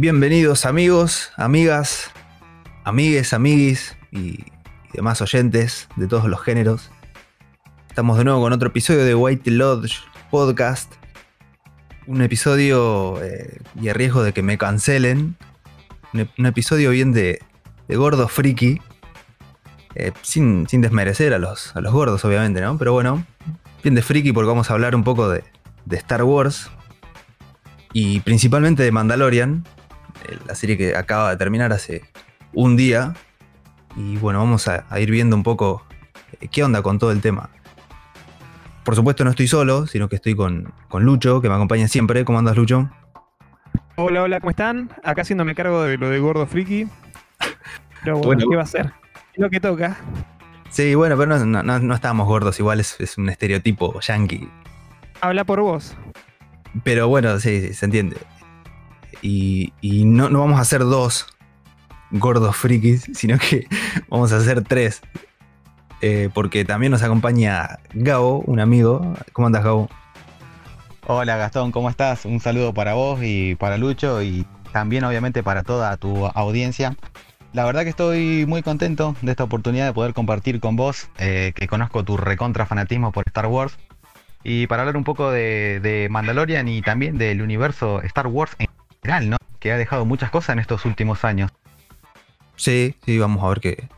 Bienvenidos amigos, amigas, amigues, amiguis y, demás oyentes de todos los géneros. Estamos de nuevo con otro episodio de White Lodge Podcast. Un episodio eh, y a riesgo de que me cancelen. Un, episodio bien de, gordo friki. Eh, sin, desmerecer a los, a los gordos, obviamente, ¿no? Pero bueno, bien de friki porque vamos a hablar un poco de, de Star Wars. Y principalmente de Mandalorian, la serie que acaba de terminar hace un día. Y bueno, vamos a, ir viendo un poco eh, qué onda con todo el tema. Por supuesto no estoy solo, sino que estoy con, Lucho, que me acompaña siempre. ¿Cómo andas, Lucho? Hola, hola, ¿cómo están? Acá haciéndome cargo de lo de Gordo Friki. Pero bueno, ¿qué va a ser? Es lo que toca. Sí, bueno, pero no, no, estábamos gordos, igual es, un estereotipo yankee. Habla por vos. Pero bueno, sí, sí se entiende. Y, no, vamos a hacer dos gordos frikis, sino que vamos a hacer tres. Eh, porque también nos acompaña Gabo, un amigo. ¿Cómo andas, Gabo? Hola, Gastón, ¿cómo estás? Un saludo para vos y para Lucho y también obviamente para toda tu audiencia. La verdad que estoy muy contento de esta oportunidad de poder compartir con vos, eh, que conozco tu recontra fanatismo por Star Wars, y para hablar un poco de, de Mandalorian y también del universo Star Wars en ¿no? Que ha dejado muchas cosas en estos últimos años. Sí, sí, vamos a ver qué,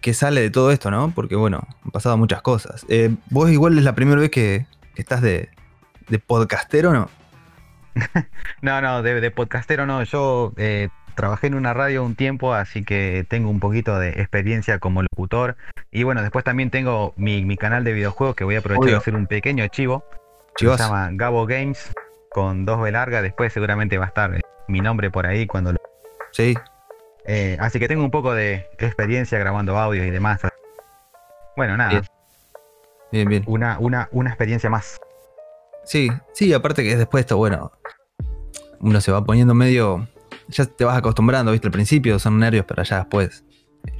qué, sale de todo esto, ¿no? Porque bueno, han pasado muchas cosas. Eh, vos igual es la primera vez que estás de, de podcastero, ¿no? no, no, de, podcastero no. Yo eh, trabajé en una radio un tiempo, así que tengo un poquito de experiencia como locutor. Y bueno, después también tengo mi, canal de videojuegos que voy a aprovechar de hacer un pequeño chivo. Se llama Gabo Games con dos B larga, después seguramente va a estar mi nombre por ahí cuando lo... Sí. Eh, así que tengo un poco de experiencia grabando audios y demás. Bueno, nada. Bien, bien. Una, una, una experiencia más. Sí, sí, aparte que después esto, bueno, uno se va poniendo medio... Ya te vas acostumbrando, viste, al principio son nervios, pero ya después...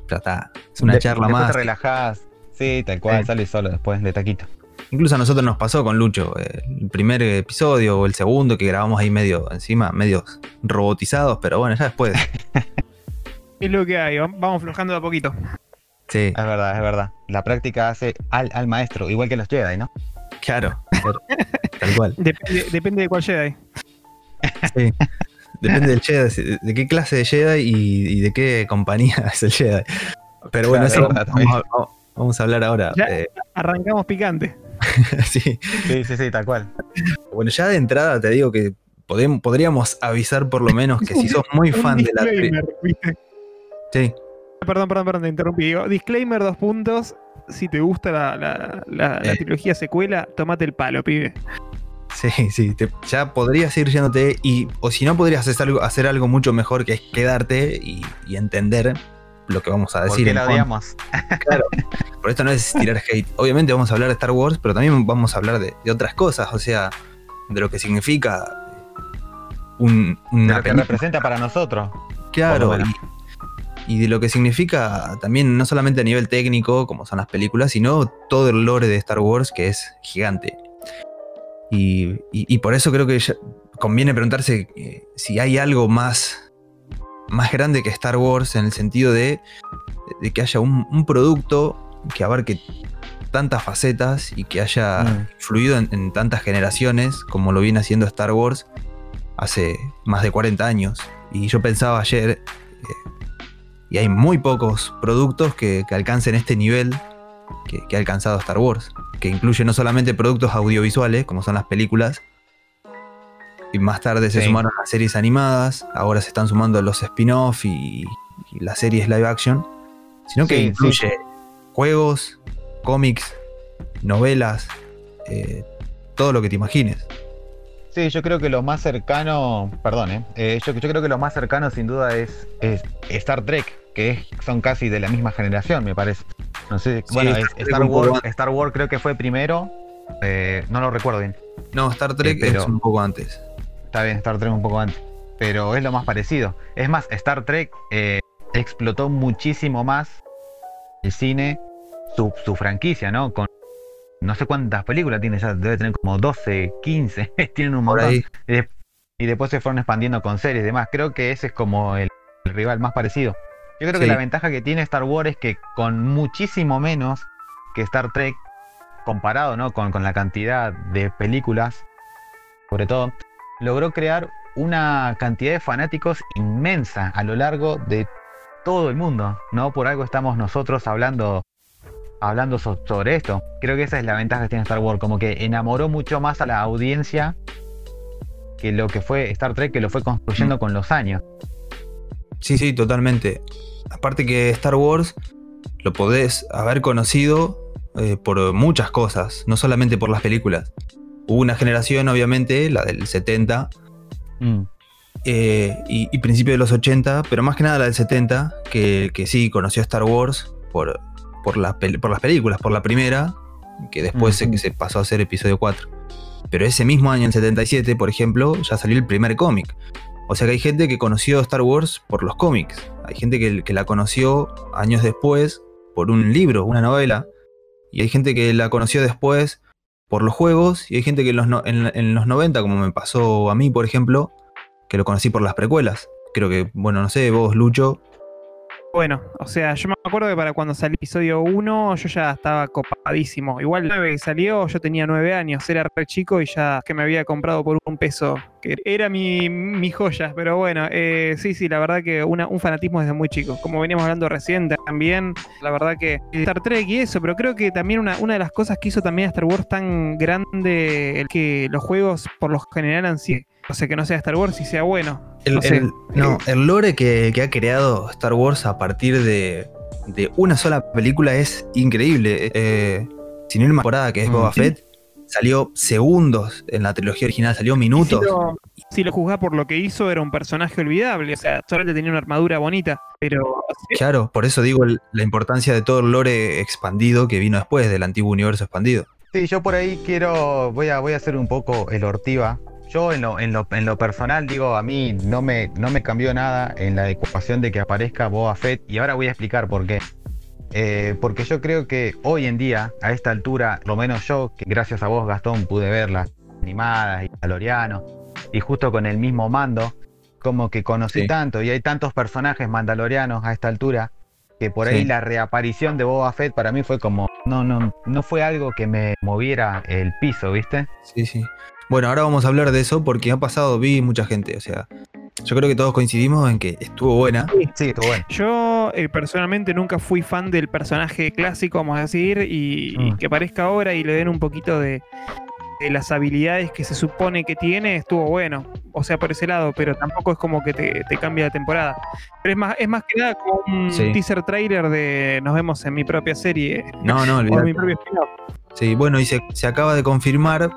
Ya está, es una charla más. te relajás, sí, tal cual, sale solo después de taquito. Incluso a nosotros nos pasó con Lucho, eh, el primer episodio o el segundo que grabamos ahí medio encima, medios robotizados, pero bueno, ya después. es lo que hay, vamos flojando de a poquito. Sí. Es verdad, es verdad. La práctica hace al, maestro, igual que los Jedi, ¿no? Claro, tal cual. Depende, de cuál Jedi. Sí. Depende del Jedi, de qué clase de Jedi y, de qué compañía es el Jedi. Pero bueno, eso vamos, a, hablar ahora. Eh. arrancamos picante. sí. sí, sí, tal cual. Bueno, ya de entrada te digo que podríamos avisar por lo menos que si sos muy fan de la. Sí. Perdón, perdón, perdón, te interrumpí. disclaimer, dos puntos. Si te gusta la, eh. trilogía secuela, tomate el palo, pibe. Sí, sí, ya podrías ir yéndote y, o si no, podrías hacer algo, hacer algo mucho mejor que es quedarte y, y entender lo que vamos a decir. ¿Por la odiamos? Claro, por esto no es tirar hate. Obviamente vamos a hablar de Star Wars, pero también vamos a hablar de, otras cosas, o sea, de lo que significa un, una de lo que representa para nosotros. Claro, y, de lo que significa también no solamente a nivel técnico, como son las películas, sino todo el lore de Star Wars que es gigante. Y, por eso creo que conviene preguntarse eh, si hay algo más más grande que Star Wars en el sentido de, que haya un, producto que abarque tantas facetas y que haya mm. fluido en, tantas generaciones como lo viene haciendo Star Wars hace más de 40 años. Y yo pensaba ayer, eh, y hay muy pocos productos que, alcancen este nivel que, que, ha alcanzado Star Wars, que incluye no solamente productos audiovisuales, como son las películas, y más tarde se sumaron las series animadas, ahora se están sumando los spin-off y, las series live action, sino que incluye juegos, cómics, novelas, eh, todo lo que te imagines. Sí, yo creo que lo más cercano, perdón, eh, eh yo, creo que lo más cercano sin duda es, Star Trek, que son casi de la misma generación, me parece. No sé, bueno, Star, Wars, Star Wars creo que fue primero, eh, no lo recuerdo bien. No, Star Trek es un poco antes. Está bien, Star Trek un poco antes. Pero es lo más parecido. Es más, Star Trek eh, explotó muchísimo más el cine, su, franquicia, ¿no? Con no sé cuántas películas tiene ya, debe tener como 12, 15, tienen un montón. Y y después se fueron expandiendo con series y demás. Creo que ese es como el, rival más parecido. Yo creo que la ventaja que tiene Star Wars es que con muchísimo menos que Star Trek, comparado ¿no? con, con la cantidad de películas, sobre todo, logró crear una cantidad de fanáticos inmensa a lo largo de todo el mundo. No por algo estamos nosotros hablando hablando sobre esto. Creo que esa es la ventaja que tiene Star Wars, como que enamoró mucho más a la audiencia que lo que fue Star Trek, que lo fue construyendo con los años. Sí, sí, totalmente. Aparte que Star Wars lo podés haber conocido eh, por muchas cosas, no solamente por las películas. Hubo una generación, obviamente, la del 70, mm. eh, y, principio de los 80, pero más que nada la del 70, que, que sí conoció Star Wars por, por, por las películas, por la primera, que después se, se, pasó a ser episodio 4. Pero ese mismo año, en 77, por ejemplo, ya salió el primer cómic. O sea que hay gente que conoció Star Wars por los cómics. Hay gente que, que, la conoció años después por un libro, una novela. Y hay gente que la conoció después por los juegos. Y hay gente que en los, en, en los 90, como me pasó a mí, por ejemplo, que lo conocí por las precuelas. Creo que, bueno, no sé, vos, Lucho, bueno, o sea, yo me acuerdo que para cuando salió el episodio 1 yo ya estaba copadísimo. Igual 9 que salió, yo tenía 9 años, era re chico y ya que me había comprado por un peso, que era mi, mi joya. Pero bueno, eh, sí, sí, la verdad que un fanatismo desde muy chico. Como veníamos hablando recién también, la verdad que Star Trek y eso, pero creo que también una, una de las cosas que hizo también a Star Wars tan grande, el que los juegos por lo general han sido o sea, que no sea Star Wars y sea bueno. El, no, el, lore que, ha creado Star Wars a partir de, una sola película es increíble. Eh, sin una temporada que es mm. Boba Fett, salió segundos en la trilogía original, salió minutos. Si lo, juzgás por lo que hizo, era un personaje olvidable. O sea, solamente tenía una armadura bonita. Pero. Claro, por eso digo la importancia de todo el lore expandido que vino después del antiguo universo expandido. Sí, yo por ahí quiero. Voy a, voy a hacer un poco el ortiva yo en lo, en, lo, en lo, personal digo, a mí no me, no me cambió nada en la ecuación de que aparezca Boba Fett y ahora voy a explicar por qué. Eh, porque yo creo que hoy en día, a esta altura, lo menos yo, que gracias a vos Gastón pude verlas animadas y Mandaloriano, y justo con el mismo mando, como que conocí tanto y hay tantos personajes mandalorianos a esta altura, que por ahí la reaparición de Boba Fett para mí fue como, no, no, no fue algo que me moviera el piso, ¿viste? Sí, sí. Bueno, ahora vamos a hablar de eso porque ha pasado, vi mucha gente, o sea, yo creo que todos coincidimos en que estuvo buena. Sí, estuvo buena. Yo eh, personalmente nunca fui fan del personaje clásico, vamos a decir, y, mm. que aparezca ahora y le den un poquito de, las habilidades que se supone que tiene, estuvo bueno. O sea, por ese lado, pero tampoco es como que te, cambia la temporada. Pero es más, es más que nada como un teaser trailer de nos vemos en mi propia serie. No, no, o mi propio Sí, bueno, y se, se acaba de confirmar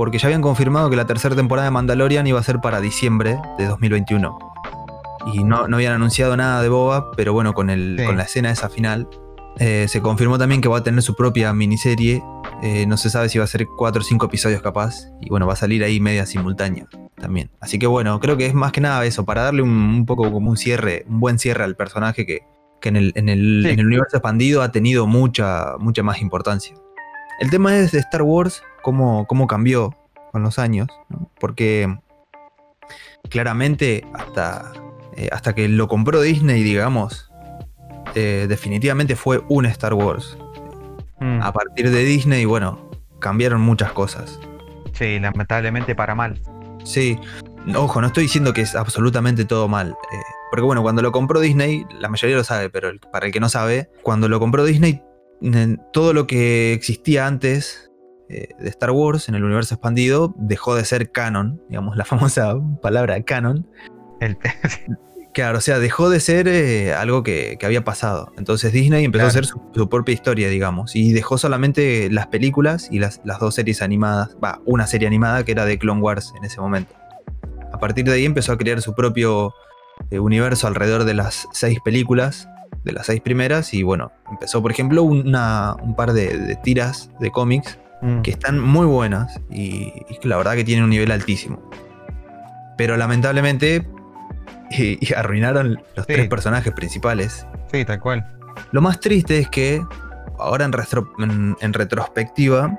porque ya habían confirmado que la tercera temporada de Mandalorian iba a ser para diciembre de 2021. Y no, no habían anunciado nada de Boba, pero bueno, con, el, con la escena esa final, eh, se confirmó también que va a tener su propia miniserie. Eh, no se sabe si va a ser cuatro o cinco episodios capaz. Y bueno, va a salir ahí media simultánea también. Así que bueno, creo que es más que nada eso, para darle un, poco como un cierre, un buen cierre al personaje que, en, el, en, el, en, el, universo expandido ha tenido mucha, mucha más importancia. El tema es de Star Wars, cómo, cómo cambió con los años, porque claramente hasta, eh, hasta que lo compró Disney, digamos, eh, definitivamente fue un Star Wars. Mm. A partir de Disney, bueno, cambiaron muchas cosas. Sí, lamentablemente para mal. Sí, ojo, no estoy diciendo que es absolutamente todo mal. Eh, porque bueno, cuando lo compró Disney, la mayoría lo sabe, pero para el que no sabe, cuando lo compró Disney, todo lo que existía antes eh, de Star Wars en el universo expandido dejó de ser canon, digamos, la famosa palabra canon. claro, o sea, dejó de ser eh, algo que, había pasado. Entonces Disney empezó a hacer su, propia historia, digamos, y dejó solamente las películas y las, dos series animadas, va, una serie animada que era de Clone Wars en ese momento. A partir de ahí empezó a crear su propio eh, universo alrededor de las seis películas, de las seis primeras, y bueno, empezó, por ejemplo, una, un par de tiras de cómics Mm. que están muy buenas y, la verdad que tienen un nivel altísimo. Pero lamentablemente y, arruinaron los tres personajes principales. Sí, tal cual. Lo más triste es que ahora en, en, retrospectiva,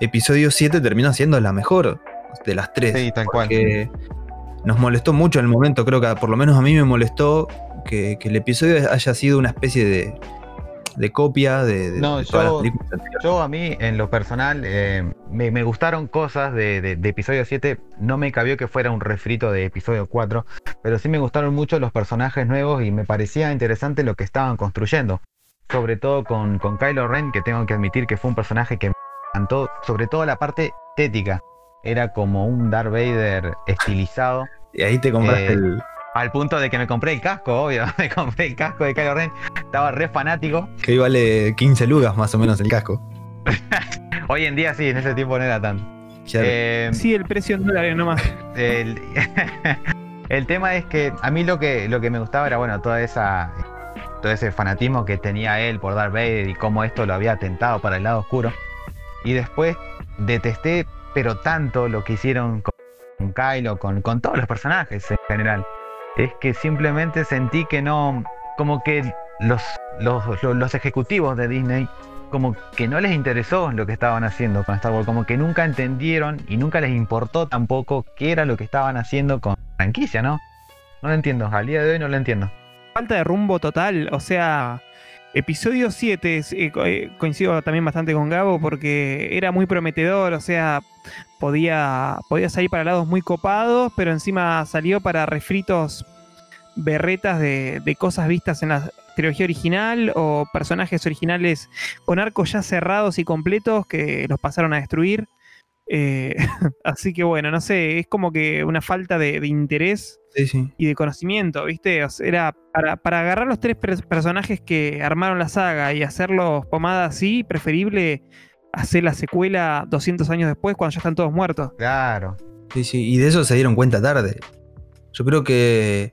episodio 7 terminó siendo la mejor de las tres. Sí, tal porque, nos molestó mucho en el momento, creo que por lo menos a mí me molestó que, que el episodio haya sido una especie de, de copia de, de- No, de todas yo- las películas anteriores. Yo a mí, en lo personal, eh, me, me gustaron cosas de, de- de episodio 7. No me cabió que fuera un refrito de episodio 4, pero sí me gustaron mucho los personajes nuevos y me parecía interesante lo que estaban construyendo. Sobre todo con, con Kylo Ren, que tengo que admitir que fue un personaje que me encantó, sobre todo la parte estética. Era como un Darth Vader estilizado. Y ahí te compraste Eh, el. Al punto de que me compré el casco, obvio. Me compré el casco de Kylo Ren. Estaba re fanático. que ahí vale 15 lugas más o menos el casco. Hoy en día sí, en ese tiempo no era tanto. Eh, Sí, el precio en dólares nomás. el, el tema es que a mí lo que, lo que me gustaba era, bueno, toda esa, todo ese fanatismo que tenía él por Darth Vader y cómo esto lo había atentado para el lado oscuro. Y después detesté, pero tanto lo que hicieron con, con Kylo, con, con todos los personajes en general. Es que simplemente sentí que no, como que los, los, los, ejecutivos de Disney como que no les interesó lo que estaban haciendo con Star Wars, como que nunca entendieron y nunca les importó tampoco qué era lo que estaban haciendo con franquicia, ¿no? No lo entiendo, al día de hoy no lo entiendo. Falta de rumbo total. O sea, episodio 7, es- eh, eh, coincido también bastante con Gabo porque era muy prometedor. O sea, podía, podía salir para lados muy copados, pero encima salió para refritos berretas de, de cosas vistas en la trilogía original o personajes originales con arcos ya cerrados y completos que los pasaron a destruir. Eh, así que bueno, no sé, es como que una falta de interés Sí, sí. y de conocimiento, ¿viste? O sea, era para, para agarrar los tres pers- personajes que armaron la saga y hacerlos pomada así, preferible hacer la secuela 200 años después cuando ya están todos muertos. Claro. Sí, sí, y de eso se dieron cuenta tarde. Yo creo que,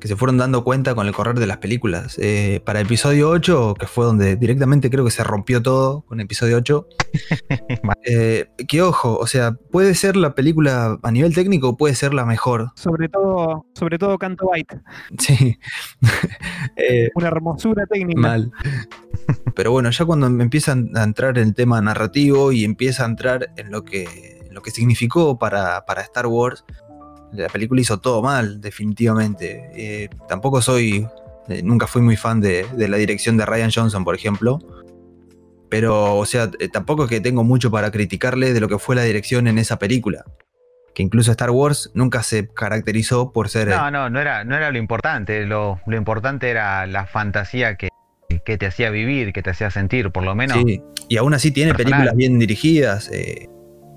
que se fueron dando cuenta con el correr de las películas. Eh, para episodio 8, que fue donde directamente creo que se rompió todo con episodio 8, eh, que ojo, o sea, puede ser la película a nivel técnico, puede ser la mejor. Sobre todo, sobre todo Canto Byte. Sí. Eh, Una hermosura técnica. mal. Pero bueno, ya cuando empiezan a entrar en el tema narrativo y empieza a entrar en lo que, en lo que significó para, para Star Wars, la película hizo todo mal, definitivamente. Eh, tampoco soy, eh, nunca fui muy fan de, de la dirección de Ryan Johnson, por ejemplo. Pero, o sea, eh, tampoco es que tengo mucho para criticarle de lo que fue la dirección en esa película. Que incluso Star Wars nunca se caracterizó por ser... No, no, no era, no era lo importante. Lo, lo importante era la fantasía que, que te hacía vivir, que te hacía sentir, por lo menos. Sí, y aún así tiene personal. películas bien dirigidas en,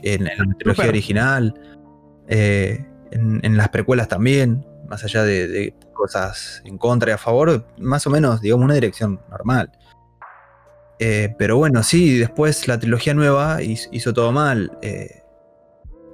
en la trilogía original, eh, en, en las precuelas también, más allá de, de cosas en contra y a favor, más o menos, digamos, una dirección normal. Eh, pero bueno, sí, después la trilogía nueva hizo, hizo todo mal. eh,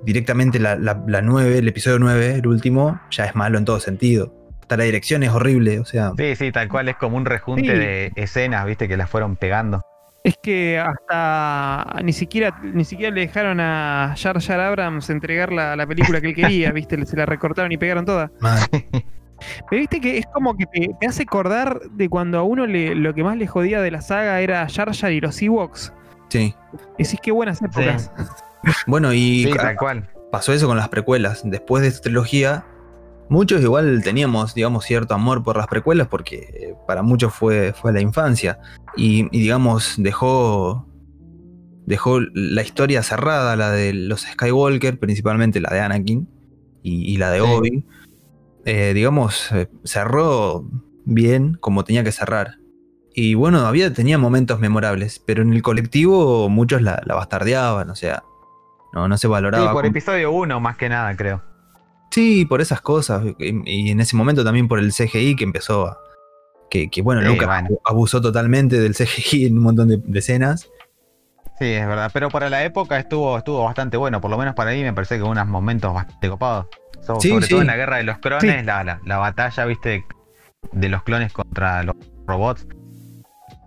directamente la, la, la 9, el episodio 9, el último, ya es malo en todo sentido. Hasta la dirección es horrible, o sea, Sí, sí, tal cual es como un rejunte Sí. de escenas, viste, que las fueron pegando. Es que hasta ni siquiera, ni siquiera le dejaron a Jar Jar Abrams entregar la, la película que él quería, ¿viste? Se la recortaron y pegaron toda. Pero viste que es como que te, te hace acordar de cuando a uno le, lo que más le jodía de la saga era Jar Jar y los Ewoks. Sí. Decís qué buenas épocas. Bueno, y Sí, tal cual. pasó eso con las precuelas. Después de esta trilogía, muchos igual teníamos, digamos, cierto amor por las precuelas porque eh, para muchos fue, fue la infancia. Y, y, digamos, dejó, dejó la historia cerrada, la de los Skywalker, principalmente la de Anakin y, y la de Sí. Obi. Eh, digamos, eh, cerró bien como tenía que cerrar. Y bueno, había, tenía momentos memorables, pero en el colectivo muchos la, la bastardeaban, o sea, no, no se Sí, valoraba. por como- episodio 1 más que nada, creo. Sí, por esas cosas. Y, y en ese momento también por el CGI que empezó a. Que, que, bueno, Sí, Lucas bueno. abusó totalmente del CGI en un montón de, de escenas. Sí, es verdad. Pero para la época estuvo, estuvo bastante bueno. Por lo menos para mí me parece que hubo unos momentos bastante copados. So- Sí, sobre sí. todo en la guerra de los clones, la, la- la batalla, viste, de los clones contra los robots.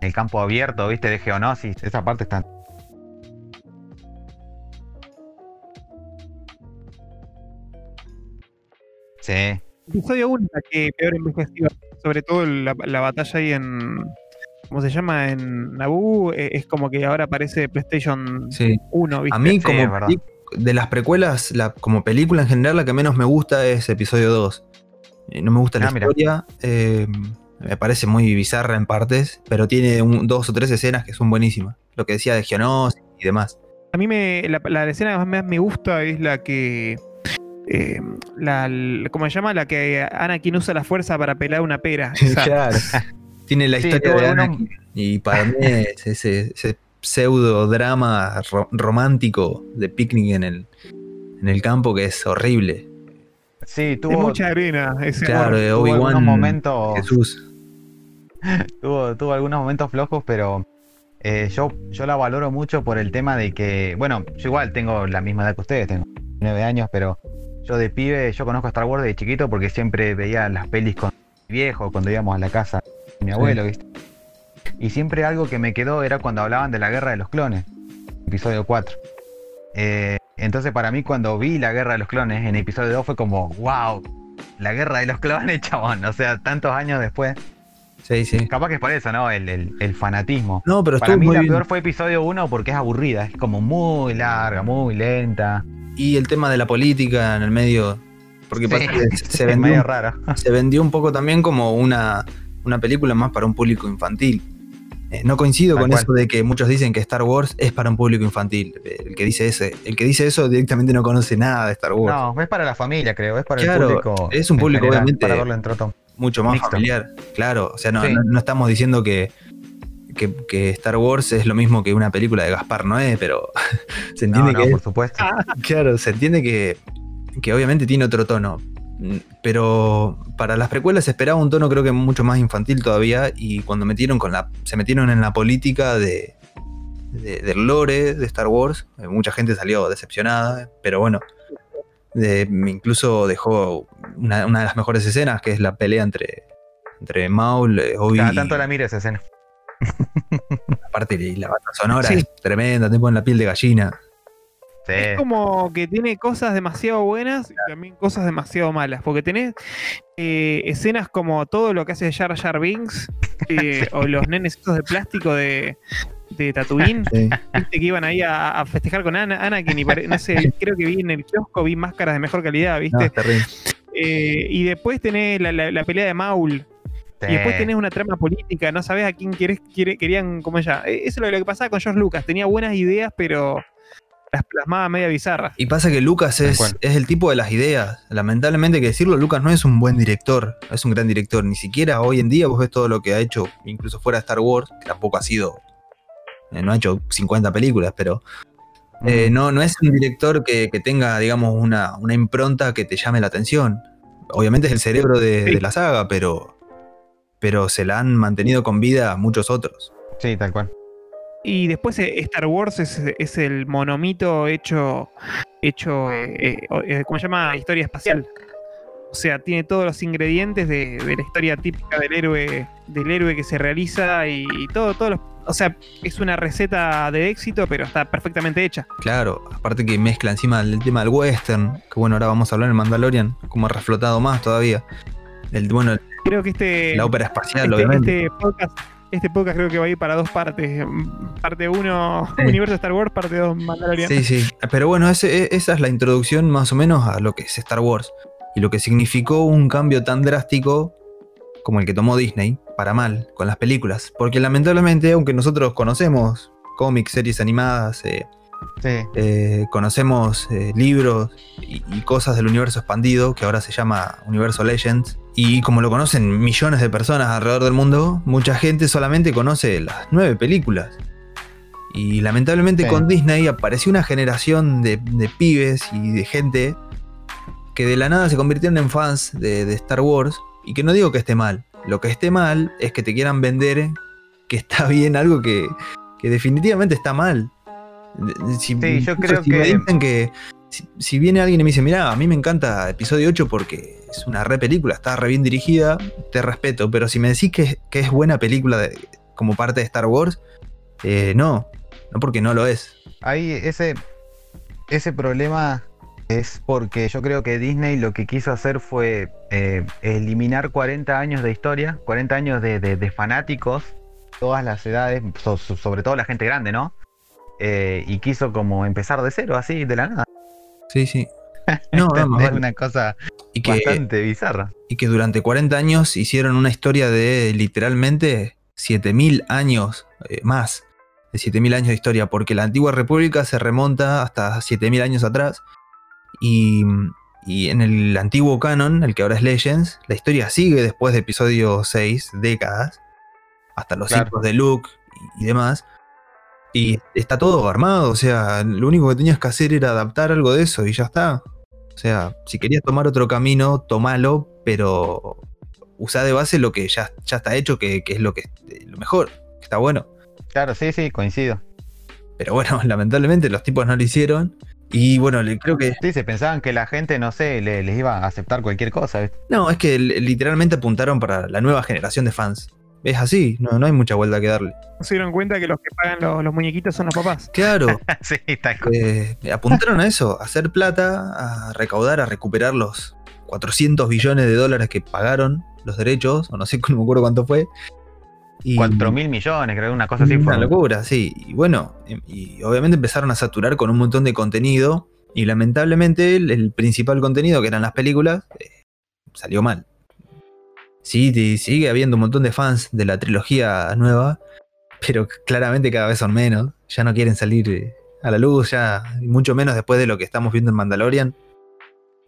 El campo abierto, viste, de Geonosis. Esa parte está. Sí. Episodio 1 la que peor envejeció. Sobre todo la, la batalla ahí en. ¿Cómo se llama? En Naboo. eh, Es como que ahora parece PlayStation Sí. 1, ¿viste? A mí, Sí, como, de las precuelas, la, como película en general, la que menos me gusta es episodio 2. Eh, no me gusta la Ah, mira. historia. eh, me parece muy bizarra en partes, pero tiene un- dos o tres escenas que son buenísimas. Lo que decía de Geonosis y demás. A mí me, la, la escena que más me gusta es la que. Eh, la, la- ¿Cómo se llama? La que Anakin usa la fuerza para pelar una pera. Claro. Tiene la historia de Anakin. Y para mí es ese, ese pseudo drama ro- romántico de picnic en el, en el campo que es horrible. Sí, tuvo, mucha arena. Ese Claro, de tuvo Obi-Wan. algunos momentos, Jesús. tuvo, tuvo algunos momentos flojos, pero eh, yo, yo la valoro mucho por el tema de que, bueno, yo igual tengo la misma edad que ustedes, tengo nueve años, pero yo de pibe, yo conozco Star Wars de chiquito porque siempre veía las pelis con mi viejo cuando íbamos a la casa de mi abuelo, ¿viste? Y siempre algo que me quedó era cuando hablaban de la guerra de los clones, episodio 4. Eh, entonces para mí cuando vi la guerra de los clones en episodio 2 fue como, wow, la guerra de los clones, chabón. O sea, tantos años después. Sí, sí. Capaz que es por eso, ¿no? El, el- el fanatismo. No, pero Para mí muy la bien. peor fue episodio 1 porque es aburrida, es como muy larga, muy lenta. Y el tema de la política en el medio. Porque Sí, pasa que se es vendió, medio un- raro. se vendió un poco también como una, una película más para un público infantil. Eh, no coincido Tal con cual. eso de que muchos dicen que Star Wars es para un público infantil. Eh, El que dice ese, el que dice eso directamente no conoce nada de Star Wars. No, es para la familia, creo, es para Claro, el público. es un público, general, obviamente, Para verlo en troto. Mucho más Mixto. familiar. Claro, o sea, no, Sí. no, no estamos diciendo que, que, que Star Wars es lo mismo que una película de Gaspar Noé, pero se entiende no, que por supuesto. Claro, se entiende que, que obviamente tiene otro tono. Pero para las precuelas se esperaba un tono creo que mucho más infantil todavía. Y cuando metieron con la. se metieron en la política de, de- del lore de Star Wars. eh, Mucha gente salió decepcionada. Pero bueno. de- incluso dejó una, una de las mejores escenas, que es la pelea entre, entre Maul, eh, Obi Cada tanto la miro esa escena. aparte y la banda sonora Sí. es tremenda, te pone la piel de gallina. Sí. Es como que tiene cosas demasiado buenas y también cosas demasiado malas. Porque tenés eh, escenas como todo lo que hace Jar Jar Binks eh, o los nenes estos de plástico de, de Tatooine. Sí. Viste que iban ahí a, a festejar con Ana, Anakin y pare- no sé, creo que vi en el kiosco, vi máscaras de mejor calidad, ¿viste? Eh, y después tenés la, la- la pelea de Maul. Sí. Y después tenés una trama política, no sabés a quién querés, quiere- querían, como ella. Eh, Eso es lo que pasaba con George Lucas, tenía buenas ideas, pero las plasmaba media bizarras. Y pasa que Lucas es, es el tipo de las ideas. Lamentablemente hay que decirlo, Lucas no es un buen director, no es un gran director. Ni siquiera hoy en día vos ves todo lo que ha hecho, incluso fuera de Star Wars, que tampoco ha sido, eh, no ha hecho 50 películas, pero eh, Mm. no, no es un director que, que tenga, digamos, una, una impronta que te llame la atención. Obviamente es el cerebro de, Sí. de la saga, pero, pero se la han mantenido con vida muchos otros. Sí, tal cual. Y después eh, Star Wars es, es el monomito hecho, hecho eh, eh, eh, ¿cómo se llama? Historia espacial. O sea, tiene todos los ingredientes de, de la historia típica del héroe, del héroe que se realiza y, y todo, todos los- o sea, es una receta de éxito, pero está perfectamente hecha. Claro, aparte que mezcla encima el tema del western, que bueno, ahora vamos a hablar en Mandalorian, como ha reflotado más todavía. El, bueno, Creo que este, la ópera espacial, este, obviamente. este podcast, este podcast creo que va a ir para dos partes. Parte 1, Sí. Universo Star Wars, parte 2, Mandalorian. Sí, sí. Pero bueno, ese- e- esa es la introducción más o menos a lo que es Star Wars. Y lo que significó un cambio tan drástico como el que tomó Disney, para mal, con las películas. Porque lamentablemente, aunque nosotros conocemos cómics, series animadas, eh, Sí. eh, conocemos eh, libros y, y cosas del universo expandido, que ahora se llama Universo Legends, y como lo conocen millones de personas alrededor del mundo, mucha gente solamente conoce las nueve películas. Y lamentablemente Sí. con Disney apareció una generación de, de pibes y de gente que de la nada se convirtieron en fans de, de Star Wars, y que no digo que esté mal, lo que esté mal es que te quieran vender que está bien algo que, que definitivamente está mal. Si, Sí, yo creo si me que- dicen que si, si viene alguien y me dice, mira, a mí me encanta episodio 8 porque es una re película, está re bien dirigida, te respeto, pero si me decís que, es- que es buena película de- como parte de Star Wars, eh, no, no porque no lo es. Ahí ese, ese problema es porque yo creo que Disney lo que quiso hacer fue eh, eliminar 40 años de historia, 40 años de, de- de fanáticos, todas las edades, so- so- sobre todo la gente grande, ¿no? Eh, y quiso como empezar de cero, así, de la nada. Sí, sí. No, no, más es una cosa Y que, bastante bizarra. y que durante 40 años hicieron una historia de literalmente 7000 años eh, más. De 7000 años de historia, porque la antigua república se remonta hasta 7000 años atrás. Y, y en el antiguo canon, el que ahora es Legends, la historia sigue después de episodio 6, décadas, hasta los Claro. hijos de Luke y, y demás. Y está todo armado, o sea, lo único que tenías que hacer era adaptar algo de eso y ya está. O sea, si querías tomar otro camino, tomalo, pero usa de base lo que ya, ya está hecho, que, que es lo que lo mejor, que está bueno. Claro, sí, sí, coincido. Pero bueno, lamentablemente los tipos no lo hicieron. Y bueno, le- creo que. Sí, se pensaban que la gente, no sé, le- les iba a aceptar cualquier cosa. No, es que li- literalmente apuntaron para la nueva generación de fans. Es así, no, no hay mucha vuelta que darle. No se dieron cuenta que los que pagan los, los muñequitos son los papás. Claro, sí, cual. eh, apuntaron a eso, a hacer plata, a recaudar, a recuperar los 400 billones de dólares que pagaron los derechos, o no sé, no me acuerdo cuánto fue. Y, 4 mil millones, creo, una cosa así Una fue. locura, sí. Y bueno, y y obviamente empezaron a saturar con un montón de contenido. Y lamentablemente el, el principal contenido, que eran las películas, eh, salió mal. Sí, sigue habiendo un montón de fans de la trilogía nueva, pero claramente cada vez son menos. Ya no quieren salir eh, a la luz, ya, y mucho menos después de lo que estamos viendo en Mandalorian.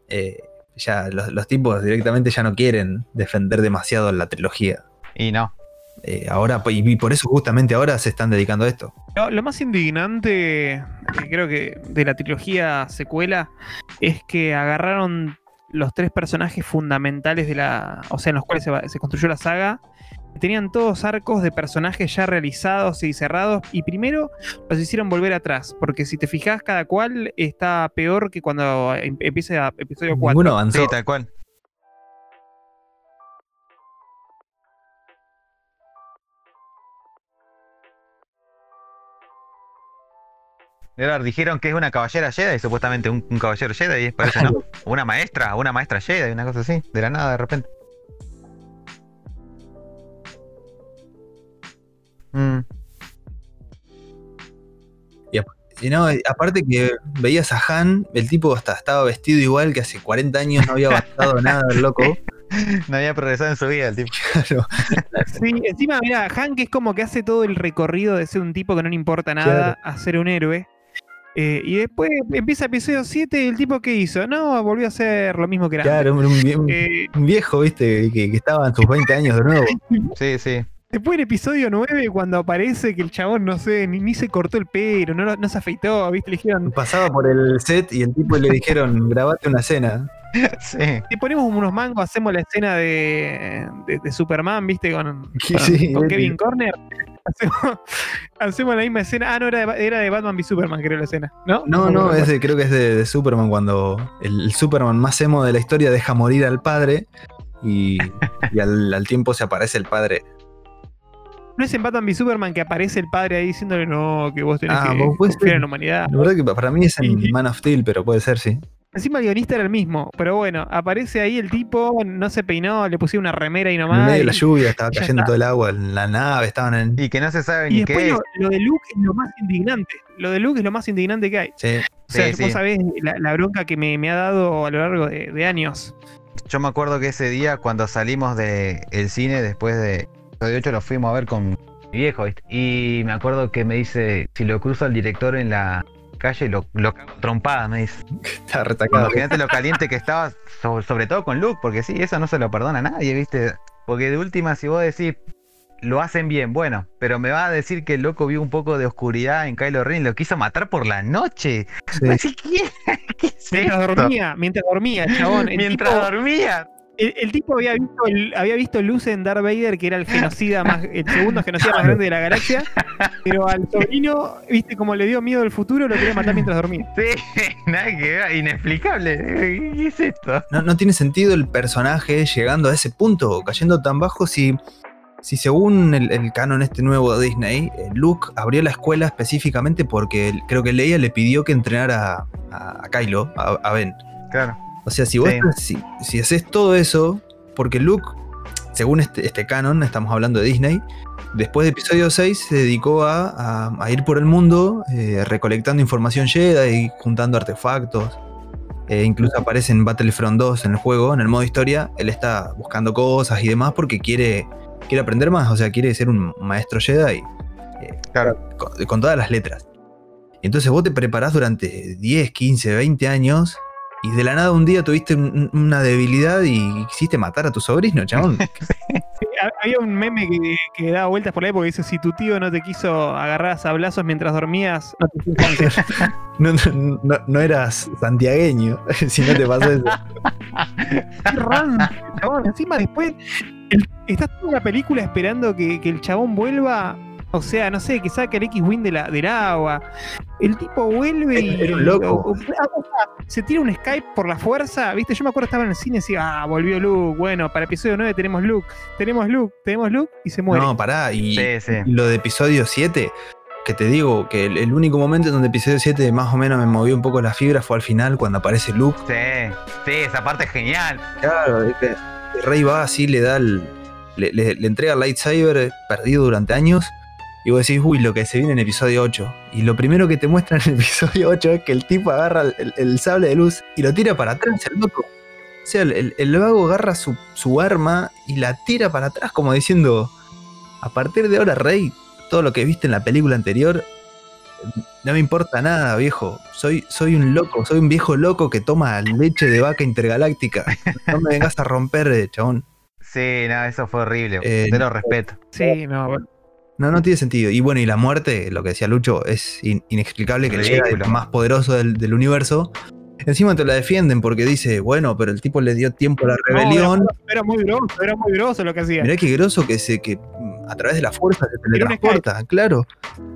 Eh, ya los, los tipos directamente ya no quieren defender demasiado la trilogía. Y no. Eh, ahora, y por eso justamente ahora se están dedicando a esto. Lo, lo más indignante, que creo que de la trilogía secuela, es que agarraron los tres personajes fundamentales de la. O sea, en los cuales se, va- se construyó la saga. Tenían todos arcos de personajes ya realizados y cerrados. Y primero los hicieron volver atrás. Porque si te fijas, cada cual está peor que cuando em- empieza episodio 4. Ninguno avanzó. Sí, tal cual. Dijeron que es una caballera Jedi, supuestamente un, un caballero Jedi, y parece, ¿no? Una maestra, una maestra Jedi, una cosa así, de la nada de repente. Mm, Y no, aparte que veías a Han, el tipo hasta estaba vestido igual que hace 40 años, no había avanzado nada, el loco. no había progresado en su vida el tipo. Claro. Sí, encima, mira, Hank es como que hace todo el recorrido de ser un tipo que no le importa nada a ser un héroe. Eh, y después empieza episodio 7 y el tipo que hizo, no, volvió a hacer lo mismo que era. Claro, un, un Eh, un viejo, viste, que, que estaba en sus 20 años de nuevo. Sí, sí. después en episodio 9, cuando aparece que el chabón, no sé, ni, ni se cortó el pelo, no, no se afeitó, ¿viste? Le dijeron, Pasaba por el set y el tipo le dijeron, grabate una escena. Sí. te ponemos unos mangos, hacemos la escena de, de- de Superman, ¿viste? Con, Sí, con- sí, con vete. Kevin Corner. Hacemos, hacemos la misma escena. Ah, no, era de, era de Batman v Superman, creo la escena, ¿no? No, no, es de- creo que es de, de Superman cuando el, el Superman más emo de la historia deja morir al padre y, y al, al tiempo se aparece el padre. ¿No es en Batman v Superman que aparece el padre ahí diciéndole no, que vos tenés Ah, que vos confiar ser. en la humanidad? La verdad que para mí es en Y- Man of Steel, pero puede ser, sí. Encima el guionista era el mismo, pero bueno, aparece ahí el tipo, no se peinó, le pusieron una remera y En nomás. medio de la lluvia, estaba cayendo todo el agua en la nave, estaban en... Y que no se sabe y ni después qué es. lo, lo de Luke es lo más indignante. Lo de Luke es lo más indignante que hay. Sí. O sea, Sí, vos sí. sabés la, la bronca que me, me ha dado a lo largo de, de años. Yo me acuerdo que ese día cuando salimos del cine después de episodio 8 lo fuimos a ver con mi viejo, ¿viste? Y me acuerdo que me dice, si lo cruzo al director en la calle, lo, lo cago a trompadas, me dice. Estaba retacado. Imagínate lo caliente que estaba, so- sobre todo con Luke, porque sí, eso no se lo perdona a nadie, ¿viste? Porque de última, si vos decís, lo hacen bien, bueno, pero me va a decir que el loco vio un poco de oscuridad en Kylo Ren, lo quiso matar por la noche. Sí. Así, ¿Qué, ¿Qué es Mientras esto? dormía, mientras dormía, chabón. Mientras tipo- dormía. El, el tipo había visto, el- había visto luz en Darth Vader, que era el genocida más, el segundo genocida más grande de la galaxia, pero al sobrino, viste, como le dio miedo al futuro, lo quería matar mientras dormía. Sí, nada que ver, inexplicable. ¿Qué es esto? No, no tiene sentido el personaje llegando a ese punto, cayendo tan bajo si, si según el, el canon este nuevo de Disney, eh, Luke abrió la escuela específicamente porque el- creo que Leia le pidió que entrenara a, a Kylo, a, a Ben. Claro. O sea, si vos Sí. si, si haces todo eso, porque Luke, según este, este canon, estamos hablando de Disney, después de episodio 6 se dedicó a, a- a ir por el mundo eh, recolectando información Jedi y juntando artefactos. Eh, incluso aparece en Battlefront 2 en el juego, en el modo historia. Él está buscando cosas y demás porque quiere, quiere aprender más, o sea, quiere ser un maestro Jedi eh, Claro. con, con todas las letras. Entonces vos te preparás durante 10, 15, 20 años y de la nada un día tuviste un- una debilidad y quisiste matar a tu sobrino, chabón. Sí, había un meme que, que daba vueltas por la época que dice: Si tu tío no te quiso agarrar a sablazos mientras dormías, no te hizo infancia". No, no- no- no eras santiagueño si no te pasó eso. Qué random, chabón. Encima después el- estás toda la película esperando que, que el chabón vuelva. O sea, no sé, que saque el X-Wing de la, del agua. El tipo vuelve y. Era un loco. o- o- o sea, se tira un Skype por la fuerza. ¿Viste? Yo me acuerdo estaba en el cine y decía, ah, volvió Luke. Bueno, para episodio 9 tenemos Luke. Tenemos Luke, tenemos Luke y se muere. No, pará. Y, Sí, sí. y lo de episodio 7, que te digo que el, el único momento en donde episodio 7 más o menos me movió un poco la fibra fue al final cuando aparece Luke. Sí, sí, esa parte es genial. Claro, es que el rey va así, le da el. Le, le- le entrega el lightsaber perdido durante años. Y vos decís, uy, lo que se viene en episodio 8. Y lo primero que te muestran en episodio 8 es que el tipo agarra el, el- el sable de luz y lo tira para atrás, el loco. O sea, el, el- el vago agarra su, su arma y la tira para atrás, como diciendo: A partir de ahora, rey, todo lo que viste en la película anterior. No me importa nada, viejo. Soy, soy un loco, soy un viejo loco que toma leche de vaca intergaláctica. No me vengas a romper, eh, chabón. Sí, no, eso fue horrible. Eh, Te lo respeto. Sí, no. bueno. No, no tiene sentido. Y bueno, y la muerte, lo que decía Lucho, es in- inexplicable que el Jedi Ridículo. más poderoso del, del universo. Encima te la defienden porque dice, bueno, pero el tipo le dio tiempo a la rebelión. No, era, era muy grosso, era muy grosso lo que hacía. Mirá qué groso que se que mm, a través de la fuerza se teletransporta, claro.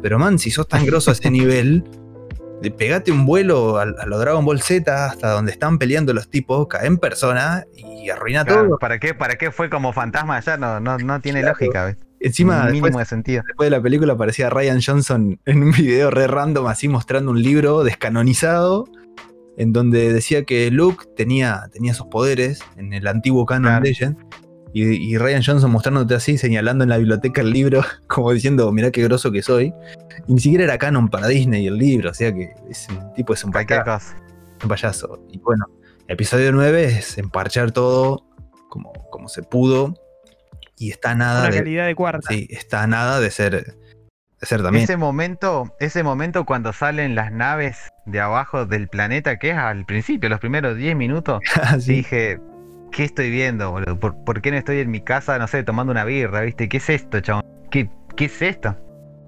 Pero man, si sos tan grosso a ese nivel, de- pegate un vuelo a, a lo Dragon Ball Z hasta donde están peleando los tipos, cae en persona y arruina Claro, todo. ¿para, qué, ¿Para qué fue como fantasma allá? No, no, no tiene Claro. lógica. ¿ves? Encima, después, de sentido. después de la película aparecía Ryan Johnson en un video re random así mostrando un libro descanonizado en donde decía que Luke tenía, tenía esos poderes en el antiguo canon Claro. Legend y, y Ryan Johnson mostrándote así, señalando en la biblioteca el libro, como diciendo, mirá qué groso que soy. Y ni siquiera era canon para Disney el libro, o sea que ese tipo es un payaso. un payaso. Y bueno, episodio 9 es emparchar todo como, como se pudo y está nada Una de, calidad de cuarta. Sí, está nada de ser, de ser también. Ese momento, ese momento cuando salen las naves de abajo del planeta, que es al principio, los primeros 10 minutos, Sí. dije, ¿qué estoy viendo, boludo? ¿Por, por qué no estoy en mi casa, no sé, tomando una birra, viste? ¿Qué es esto, chabón? ¿Qué, qué es esto?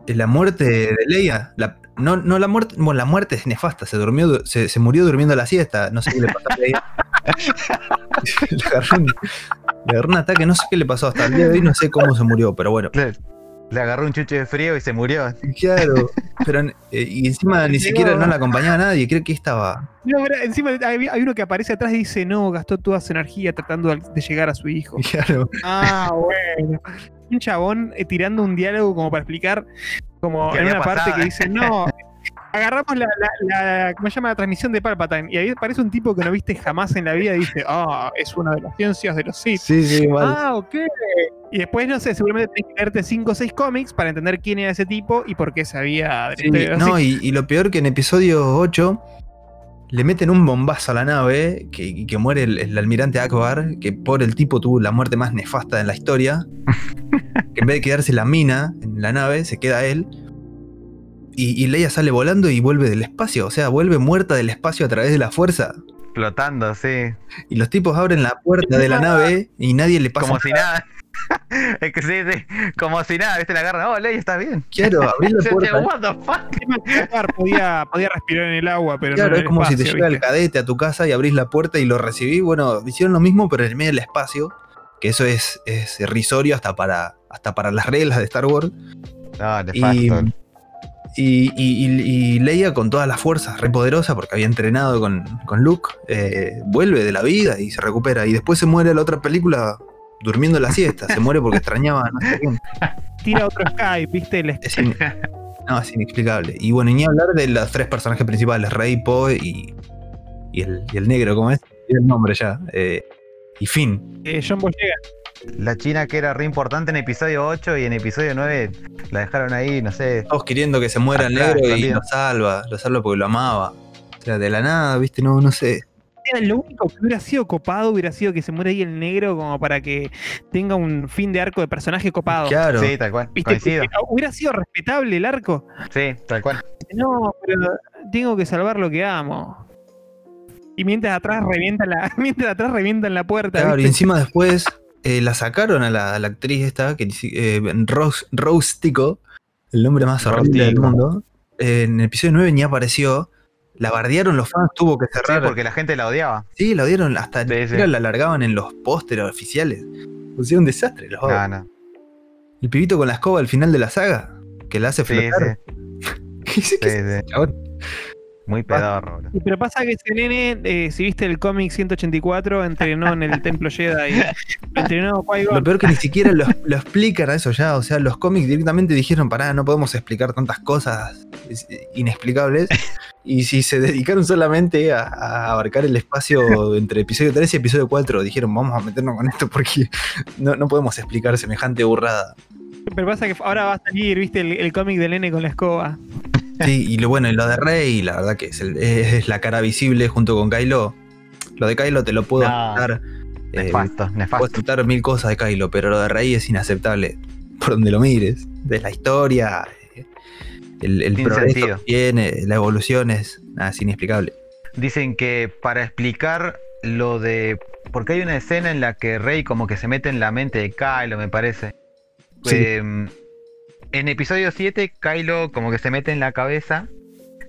La muerte de Leia, la- no, no la muerte, bueno, la muerte es nefasta, se durmió, du- se, se murió durmiendo la siesta, no sé qué le pasó a Leia. le, agarró un, ataque, no sé qué le pasó hasta el día de hoy, no sé cómo se murió, pero bueno. Le, le agarró un chucho de frío y se murió. Claro, pero eh, y encima ni siquiera no la acompañaba nadie, creo que estaba. No, pero encima hay, hay uno que aparece atrás y dice, no, gastó toda su energía tratando de llegar a su hijo. Claro, Ah, bueno. Un chabón eh, tirando un diálogo como para explicar, como ¿Qué en una parte que dice, no, agarramos la, la, la- ¿cómo se llama? La transmisión de Palpatine. Y ahí aparece un tipo que no viste jamás en la vida y dice, ah, es una de las ciencias de los Sith. sí, sí, mal. Ah, ok. Y después, no sé, seguramente tenés que leerte 5 o 6 cómics para entender quién era ese tipo y por qué sabía Sí, no, y, y lo peor que en episodio 8 le meten un bombazo a la nave que, y que muere el, el almirante Akbar, que por el tipo tuvo la muerte más nefasta en la historia. que en vez de quedarse la mina en la nave, se queda él. Y, y Leia sale volando y vuelve del espacio, o sea, vuelve muerta del espacio a través de la fuerza. Flotando, sí. Y los tipos abren la puerta de la nave y nadie le pasa Como si nada. es que sí, sí. Como si nada, viste, la agarra. Oh, Ley, ¿estás bien? Claro, abrir la puerta. What the fuck? Podía, podía respirar en el agua, pero Claro, no es el como si te espacio, llega el cadete a tu casa y abrís la puerta y lo recibís. Bueno, hicieron lo mismo, pero en medio del espacio. Que eso es, es irrisorio hasta para, hasta para las reglas de Star Wars. No, de Y, facto. Y, y- y- y Leia, con todas las fuerzas, re poderosa, porque había entrenado con, con Luke, eh, vuelve de la vida y se recupera. Y después se muere la otra película durmiendo la siesta. Se muere porque extrañaba a no sé quién. Tira otro Skype, ¿viste? El Es, in- no, es inexplicable. Y bueno, y ni hablar de los tres personajes principales, Rey, Poe y, y, el, y el negro, ¿cómo es? Tiene el nombre ya. eh, y Finn. eh, John Boyega. La China que era re importante en episodio 8 y en episodio 9 la dejaron ahí, no sé. Todos queriendo que se muera el negro y escondido. lo salva, lo salva porque lo amaba. O sea, de la nada, viste, no, no sé. lo único que hubiera sido copado hubiera sido que se muera ahí el negro como para que tenga un fin de arco de personaje copado. Claro. Sí, tal cual. ¿Viste? Coincido. Hubiera sido respetable el arco. Sí, tal cual. No, pero tengo que salvar lo que amo. Y mientras atrás revientan la, mientras atrás revientan la puerta. Claro, y encima después eh, la sacaron a la, a la actriz esta, que eh, Rose, Rose Tico, el nombre más horrible del mundo. Eh, en el episodio 9 ni apareció. La bardearon los fans, tuvo que Sí, cerrar. porque la gente la odiaba. Sí, la dieron hasta Sí, sí. la largaban en los pósteres oficiales. Pusieron un desastre los No, no. El pibito con la escoba al final de la saga, que la hace Sí, flotar. sí, ¿Qué sí, es, sí. chabón? Muy pedorro, bro. Pero pasa que ese nene, eh, si viste el cómic 184, entrenó en el Templo Jedi. Lo entrenó. Lo peor que ni siquiera lo, lo explican a eso ya. O sea, los cómics directamente dijeron, pará, no podemos explicar tantas cosas es- inexplicables. Y si se dedicaron solamente a, a abarcar el espacio entre episodio 3 y episodio 4, dijeron, vamos a meternos con esto porque no, no podemos explicar semejante burrada. Pero pasa que ahora va a salir, viste, el, el cómic del nene con la escoba. Sí, y lo bueno, y lo de Rey, la verdad que es, el- es la cara visible junto con Kylo. Lo de Kylo te lo puedo No. aceptar. eh, Nefasto, puedo nefasto. aceptar mil cosas de Kylo, pero lo de Rey es inaceptable. Por donde lo mires. De la historia, eh, el, el progreso sentido. que tiene, la evolución es, nada, es inexplicable. Dicen que para explicar lo de. Porque hay una escena en la que Rey como que se mete en la mente de Kylo, me parece. Sí. Eh, en episodio 7, Kylo como que se mete en la cabeza.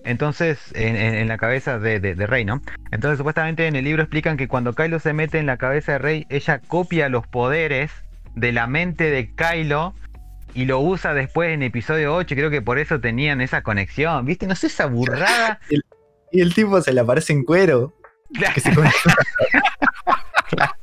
Entonces, en, en- en la cabeza de, de- de Rey, ¿no? Entonces, supuestamente en el libro explican que cuando Kylo se mete en la cabeza de Rey, ella copia los poderes de la mente de Kylo y lo usa después en episodio 8. Creo que por eso tenían esa conexión, ¿viste? No sé, esa burrada. Y el tipo se le aparece en cuero. Que se come-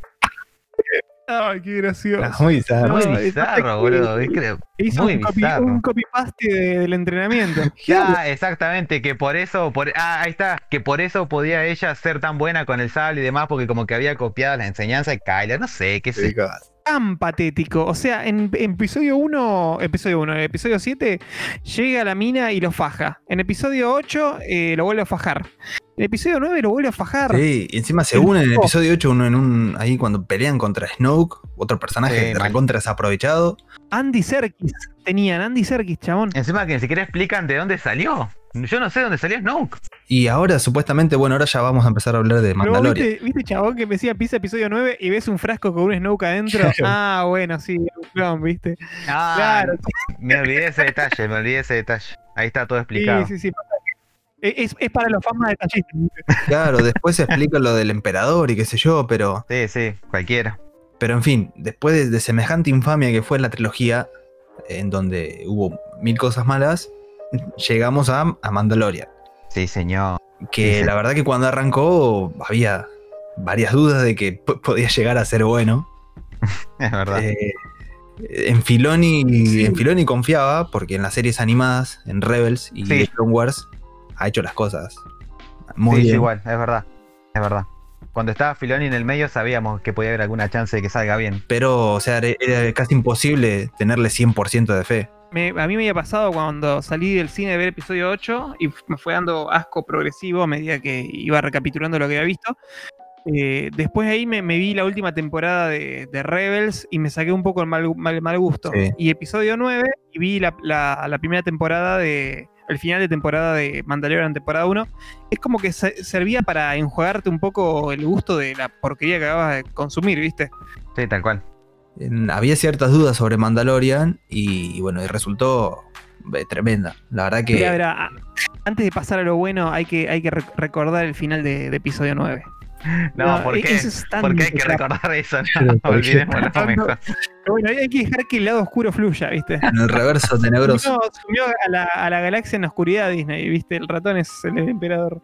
Ay, qué gracioso. Muy bizarro. Muy No, bizarro, boludo. es que- Hizo muy un, copy, bizarro. un copy-paste de- del entrenamiento. Ya, exactamente, que por eso, por, ah, ahí está, que por eso podía ella ser tan buena con el sable y demás, porque como que había copiado la enseñanza de Kyler, no sé, qué sé. Tan patético. O sea, en, en episodio 1, episodio 1, en episodio 7, llega la mina y lo faja. En episodio 8, eh, lo vuelve a fajar. En episodio 9 lo vuelve a fajar. Sí, y encima se El unen en el episodio 8 uno en un. ahí cuando pelean contra Snoke, otro personaje Sí, recontra desaprovechado. Andy Serkis. Tenían Andy Serkis, chabón. Encima que ni siquiera explican de dónde salió. Yo no sé dónde salió Snoke. Y ahora, supuestamente, bueno, ahora ya vamos a empezar a hablar de Pero Mandalorian. ¿viste, viste, chabón, que me decía pisa episodio 9 y ves un frasco con un Snoke adentro? Claro. Ah, bueno, sí, un clon, ¿viste? Ah, Claro. me olvidé ese detalle, me olvidé ese detalle. Ahí está todo explicado. Sí, sí, sí. Es, es para los fans más detallistas. ¿viste? Claro, después se explica lo del emperador y qué sé yo, pero. Sí, sí, cualquiera. Pero en fin, después de, de semejante infamia que fue la trilogía, en donde hubo mil cosas malas, llegamos a, a Mandalorian. Sí, señor. Que Sí, sí. la verdad que cuando arrancó había varias dudas de que podía llegar a ser bueno. Es verdad. Eh, en Filoni, Sí. en Filoni confiaba, porque en las series animadas, en Rebels y Sí. Clone Wars, ha hecho las cosas muy sí, es bien. igual, es verdad. Es verdad. Cuando estaba Filoni en el medio sabíamos que podía haber alguna chance de que salga bien. Pero, o sea, era- era casi imposible tenerle 100% de fe. Me- a mí me había pasado cuando salí del cine de ver episodio 8 y me fue dando asco progresivo a medida que iba recapitulando lo que había visto. Eh, después de ahí me, me vi la última temporada de, de Rebels y me saqué un poco el mal, mal- mal gusto. Sí. Y episodio 9 y vi la, la- la primera temporada de. El final de temporada de Mandalorian, temporada 1. Es como que se- servía para enjuagarte un poco el gusto de la porquería que acabas de consumir, ¿viste? Sí, tal cual. En- había ciertas dudas sobre Mandalorian y, bueno, y resultó eh, tremenda. La verdad que... Mirá, mirá, a- antes de pasar a lo bueno, hay que, hay que rec- recordar el final de, de episodio 9. No, ¿por qué? eso es tan ¿Por qué hay que recordar eso? No, Tanto- mejor. Pero bueno, hay que dejar que el lado oscuro fluya, ¿viste? En el reverso tenebroso. Sumió, sumió a, la, a la galaxia en la oscuridad Disney, ¿viste? El ratón es el emperador.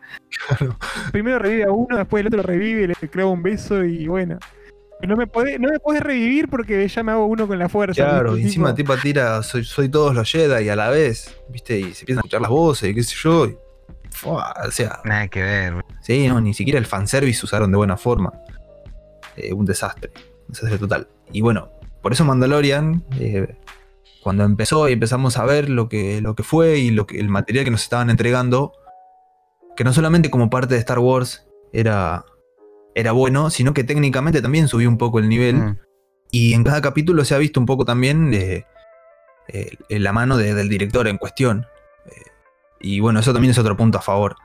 Claro. Primero revive a uno, después el otro revive, le clava un beso y bueno. No me podés, no me podés revivir porque ya me hago uno con la fuerza. Claro, y encima Tipo, tipo tira, soy, soy todos los Jedi a la vez, ¿viste? Y se empiezan a escuchar las voces y qué sé yo. y- Fua, o sea, Nada que ver. sí, no, ni siquiera el fanservice usaron de buena forma. Eh, un desastre, un desastre total. Y bueno, por eso Mandalorian, eh, cuando empezó y empezamos a ver lo que, lo que fue y lo que, el material que nos estaban entregando, que no solamente como parte de Star Wars era era bueno, sino que técnicamente también subió un poco el nivel. Mm. Y en cada capítulo se ha visto un poco también eh, la mano de- del director en cuestión. Y bueno, eso también es otro punto a favor.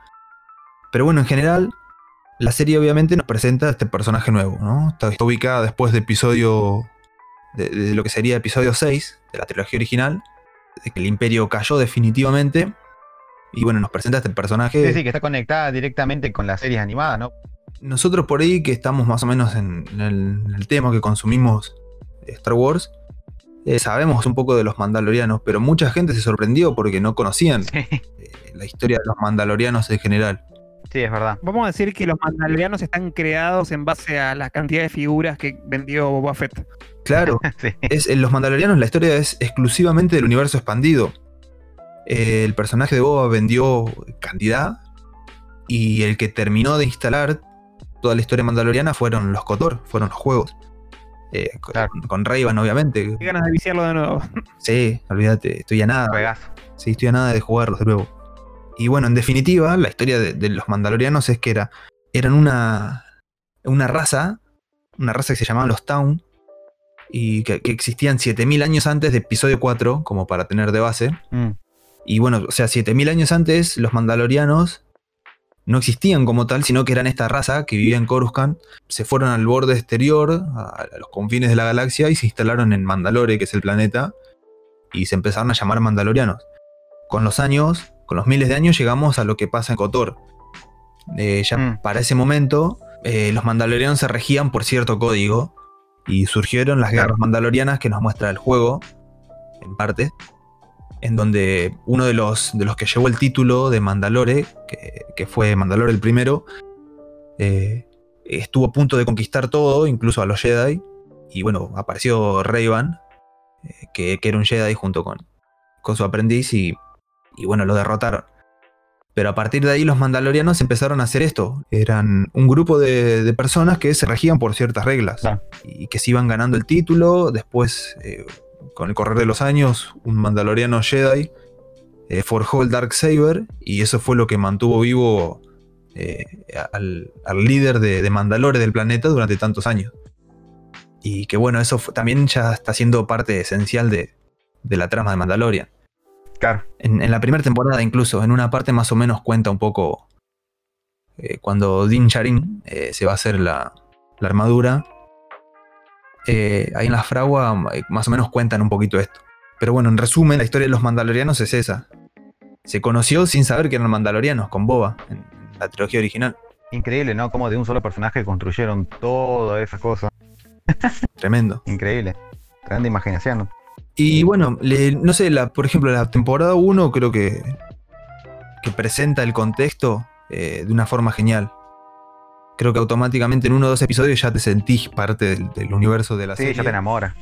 Pero bueno, en general, la serie obviamente nos presenta a este personaje nuevo, ¿no? Está, está ubicada después de episodio. De, de lo que sería episodio 6 de la trilogía original. De que el imperio cayó definitivamente. Y bueno, nos presenta a este personaje. Sí, sí, que está conectada directamente con las series animadas, ¿no? Nosotros por ahí que estamos más o menos en, en el, en el tema que consumimos Star Wars, eh, sabemos un poco de los mandalorianos, pero mucha gente se sorprendió porque no conocían Sí, eh, la historia de los mandalorianos en general. sí, es verdad. Vamos a decir que los mandalorianos están creados en base a la cantidad de figuras que vendió Boba Fett. Claro, Sí. es, en los mandalorianos la historia es exclusivamente del universo expandido. Eh, el personaje de Boba vendió cantidad y el que terminó de instalar toda la historia mandaloriana fueron los KOTOR, fueron los juegos. Eh, con, Claro. con Ray-Ban, obviamente. Qué ganas de viciarlo de nuevo. Sí, olvídate, estoy a nada. Juegazo. Sí, estoy a nada de jugarlos de nuevo. Y bueno, en definitiva, la historia de, de los mandalorianos es que era, eran una, una raza, una raza que se llamaban los Town, y que, que existían 7000 años antes de episodio 4, como para tener de base. Mm. Y bueno, o sea, 7000 años antes, los mandalorianos no existían como tal, sino que eran esta raza que vivía en Coruscant. Se fueron al borde exterior, a, a los confines de la galaxia, y se instalaron en Mandalore, que es el planeta, y se empezaron a llamar mandalorianos. Con los años, con los miles de años, llegamos a lo que pasa en Kotor. Eh, ya Mm. para ese momento, eh, los mandalorianos se regían por cierto código, y surgieron las guerras mandalorianas que nos muestra el juego, en parte en donde uno de los, de los que llevó el título de Mandalore, que, que fue Mandalore el primero, eh, estuvo a punto de conquistar todo, incluso a los Jedi, y bueno, apareció Ray-Ban, eh, que, que era un Jedi junto con, con su aprendiz, y, y bueno, lo derrotaron. Pero a partir de ahí los mandalorianos empezaron a hacer esto. Eran un grupo de, de personas que se regían por ciertas reglas y que se iban ganando el título. Después, eh, con el correr de los años, un mandaloriano Jedi eh, forjó el Dark Saber y eso fue lo que mantuvo vivo eh, al, al líder de, de Mandalore del planeta durante tantos años. Y que bueno, eso fue- también ya está siendo parte esencial de, de la trama de Mandalorian. Claro. En, en la primera temporada, incluso, en una parte más o menos cuenta un poco eh, cuando Din Djarin eh, se va a hacer la, la armadura. Eh, ahí en la fragua eh, más o menos cuentan un poquito esto. Pero bueno, en resumen, la historia de los mandalorianos es esa. Se conoció sin saber que eran mandalorianos, con Boba, en la trilogía original. Increíble, ¿no? Como de un solo personaje construyeron todas esas cosas. Tremendo. Increíble. Grande imaginación. Y bueno, le- no sé, la, por ejemplo, la temporada 1 creo que, que presenta el contexto eh, de una forma genial. Creo que automáticamente en uno o dos episodios ya te sentís parte del, del universo de la Sí, serie. ya te enamora.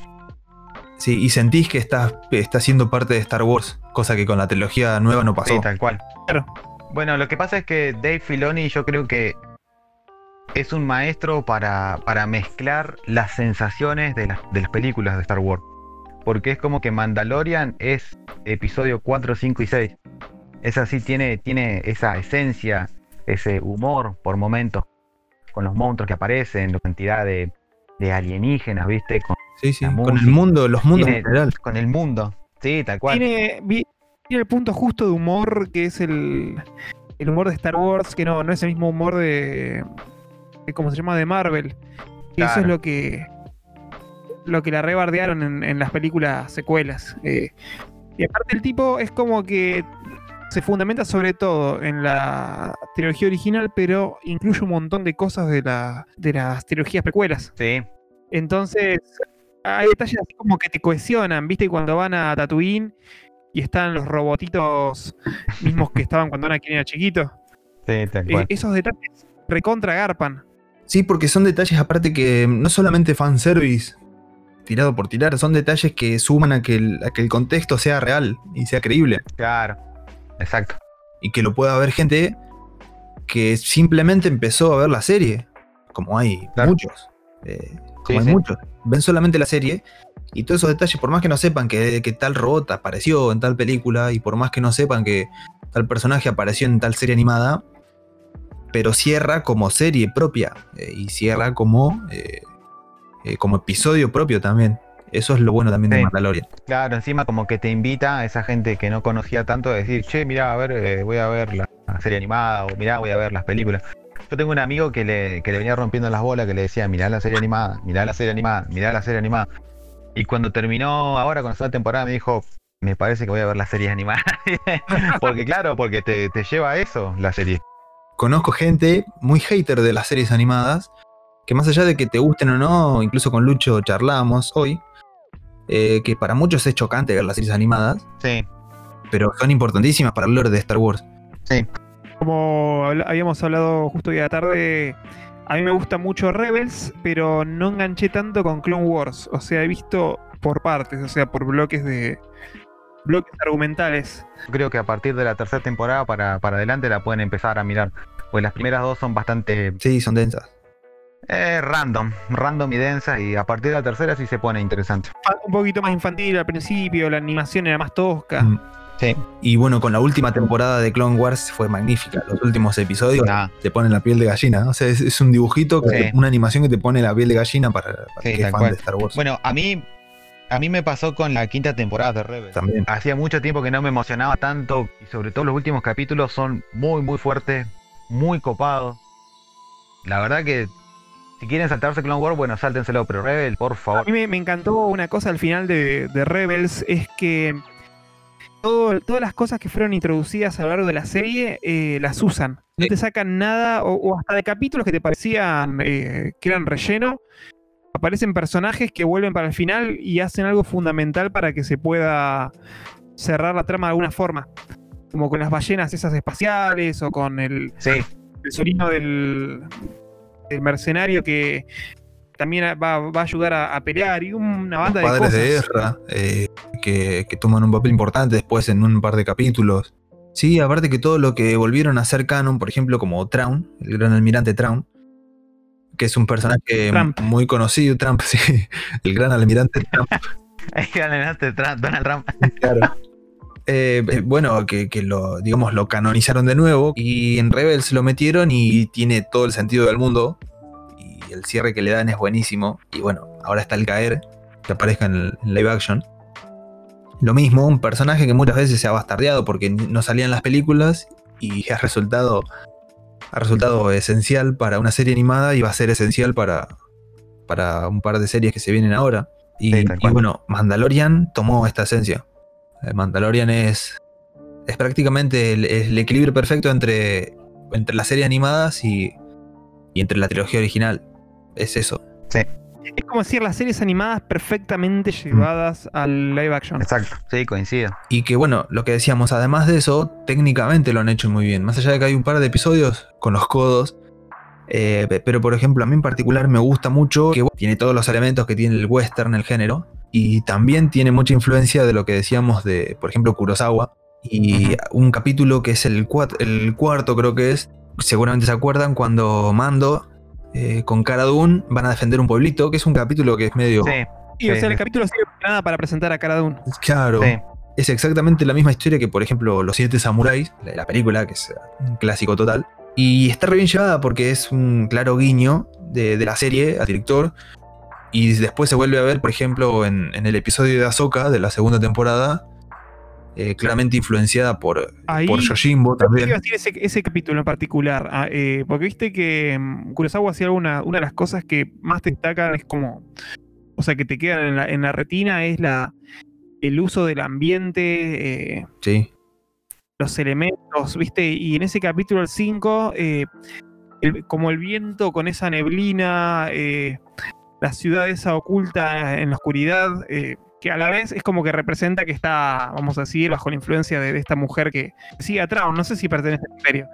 Sí, y sentís que estás, estás siendo parte de Star Wars, cosa que con la trilogía nueva no pasó. Sí, tal cual. Claro. Bueno, lo que pasa es que Dave Filoni yo creo que es un maestro para, para mezclar las sensaciones de las, de las películas de Star Wars. Porque es como que Mandalorian es episodio 4, 5 y 6. Es así, tiene, tiene esa esencia, ese humor por momentos, con los monstruos que aparecen, la cantidad de, de alienígenas, ¿viste? Con, Sí, sí, con el mundo, los mundos Tiene- en general. con el mundo. Sí, tal cual. Tiene, el punto justo de humor que es el, el humor de Star Wars, que no, no es el mismo humor de, de ¿cómo se llama? de Marvel. Y eso es lo que lo que la rebardearon en, en las películas secuelas. Eh, y aparte el tipo es como que se fundamenta sobre todo en la trilogía original, pero incluye un montón de cosas de, la, de las trilogías precuelas. Sí, Entonces, hay detalles así como que te cohesionan, ¿viste? Cuando van a Tatooine y están los robotitos mismos que estaban cuando Anakin era chiquito. sí, tal Eh, cual. esos detalles recontra garpan. Sí, porque son detalles aparte que no solamente fanservice tirado por tirar, son detalles que suman a que el, a que el contexto sea real y sea creíble. Claro. Exacto. y que lo pueda ver gente que simplemente empezó a ver la serie, como hay Claro. muchos, eh, como Sí, hay sí. muchos, ven solamente la serie y todos esos detalles, por más que no sepan que, que tal robot apareció en tal película y por más que no sepan que tal personaje apareció en tal serie animada, pero cierra como serie propia eh, y cierra como, eh, eh, como episodio propio también. Eso es lo bueno también de Sí. Mandalorian. Claro, encima como que te invita a esa gente que no conocía tanto a decir, che, mira, a ver, eh, voy a ver la serie animada o mira, voy a ver las películas. Yo tengo un amigo que le, que le venía rompiendo las bolas, que le decía, mirá la serie animada, mirá la serie animada, mirá la serie animada. Y cuando terminó ahora con la segunda temporada me dijo, me parece que voy a ver las series animadas. porque claro, porque te, te lleva a eso la serie. Conozco gente muy hater de las series animadas, que más allá de que te gusten o no, incluso con Lucho charlábamos hoy, eh, que para muchos es chocante ver las series animadas, Sí, pero son importantísimas para el lore de Star Wars. Como habla- habíamos hablado justo hoy a la tarde, a mí me gusta mucho Rebels, pero no enganché tanto con Clone Wars. O sea, he visto por partes, o sea, por bloques de bloques argumentales. creo que a partir de la tercera temporada para, para adelante la pueden empezar a mirar. Pues las primeras dos son bastante Sí, son densas. Eh, random, random y densas y a partir de la tercera sí se pone interesante. Un poquito más infantil al principio, la animación era más tosca. Mm. Sí. Y bueno, con la última temporada de Clone Wars fue magnífica. Los últimos episodios Nah, te ponen la piel de gallina. ¿no? O sea, es, es un dibujito, que- Sí. una animación que te pone la piel de gallina para, para Sí, el que es fan cual. de Star Wars. Bueno, a mí, a mí me pasó con la quinta temporada de Rebels. También. Hacía mucho tiempo que no me emocionaba tanto y sobre todo los últimos capítulos son muy muy fuertes, muy copados. La verdad que si quieren saltarse Clone Wars, bueno, sáltenselo, pero Rebels, por A favor. mí me, me encantó una cosa al final de, de Rebels, es que todo- todas las cosas que fueron introducidas a lo largo de la serie eh, las usan. No te sacan nada, o, o hasta de capítulos que te parecían eh, que eran relleno. Aparecen personajes que vuelven para el final y hacen algo fundamental para que se pueda cerrar la trama de alguna forma. Como con las ballenas esas espaciales o con el, Sí, el sobrino del, del mercenario que también va, va a ayudar a, a pelear y una banda de Padres cosas. de guerra, eh, que, que toman un papel importante después en un par de capítulos. Sí, aparte que todo lo que volvieron a hacer canon, por ejemplo, como Traun, el gran almirante Traun, que es un personaje Trump. muy conocido, Trump, sí, el gran almirante Trump. ahí ganaste Trump, Donald Trump. Eh, eh, bueno, que, que lo, digamos, lo canonizaron de nuevo y en Rebels lo metieron y tiene todo el sentido del mundo y el cierre que le dan es buenísimo y bueno, ahora está el caer que aparezca en, el, en live action. Lo mismo, un personaje que muchas veces se ha bastardeado porque no salía en las películas y ha resultado, ha resultado esencial para una serie animada y va a ser esencial para, para un par de series que se vienen ahora. Y, Sí, y bueno, Mandalorian tomó esta esencia. El Mandalorian es, es prácticamente el, el equilibrio perfecto entre, entre las series animadas y, y entre la trilogía original. Es eso. Es como decir las series animadas perfectamente llevadas al live action. Exacto, sí, coincido. Y que bueno, lo que decíamos, además de eso, técnicamente lo han hecho muy bien. Más allá de que hay un par de episodios con los codos. eh, pe- pero por ejemplo, a mí en particular me gusta mucho que bueno, tiene todos los elementos que tiene el western, el género. Y también tiene mucha influencia de lo que decíamos de, por ejemplo, Kurosawa. Y un capítulo que es el, el cuarto, creo que es. Seguramente se acuerdan cuando Mando eh, con Cara Dune van a defender un pueblito, que es un capítulo que es medio. Sí, Y o sea, el capítulo sirve para nada para presentar a Cara Dune. Claro. sí. Es exactamente la misma historia que, por ejemplo, Los Siete Samuráis, la, la película, que es un clásico total. Y está re bien llevada porque es un claro guiño de, de la serie al director. Y después se vuelve a ver, por ejemplo, en, en el episodio de Ahsoka de la segunda temporada, eh, claramente influenciada por, Ahí- por Yojimbo iba a también. decir ese, ese capítulo en particular, ah, eh, porque viste que mm, Kurosawa hacía una, una de las cosas que más te destacan es como, o sea, que te quedan en la, en la retina es la el uso del ambiente, eh, Sí, los elementos, viste, y en ese capítulo el 5, eh, el- como el viento con esa neblina, la ciudad esa oculta en la oscuridad, eh, que a la vez es como que representa que está, vamos a decir, bajo la influencia de, esta mujer que sigue a no sé si pertenece al imperio,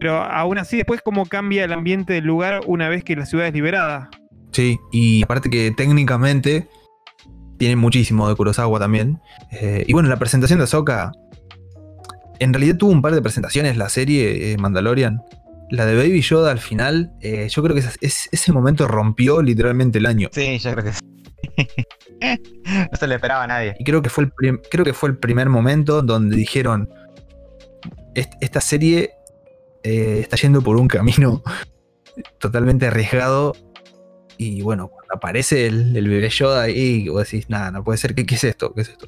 pero aún así después cómo cambia el ambiente del lugar una vez que la ciudad es liberada. sí. Y aparte que técnicamente tiene muchísimo de Kurosawa también. Eh, y bueno, la presentación de Ahsoka. En realidad tuvo un par de presentaciones la serie eh, Mandalorian. La de Baby Yoda al final, eh, yo creo que ese, es- ese momento rompió literalmente el año. Sí, yo creo que sí. no se le esperaba a nadie. Y creo que fue el, creo que fue el primer momento donde dijeron, "Est- esta serie eh, está yendo por un camino totalmente arriesgado. Y bueno, cuando aparece el, el bebé Yoda ahí, vos decís, nada, no puede ser, ¿qué, qué es esto? ¿Qué es esto?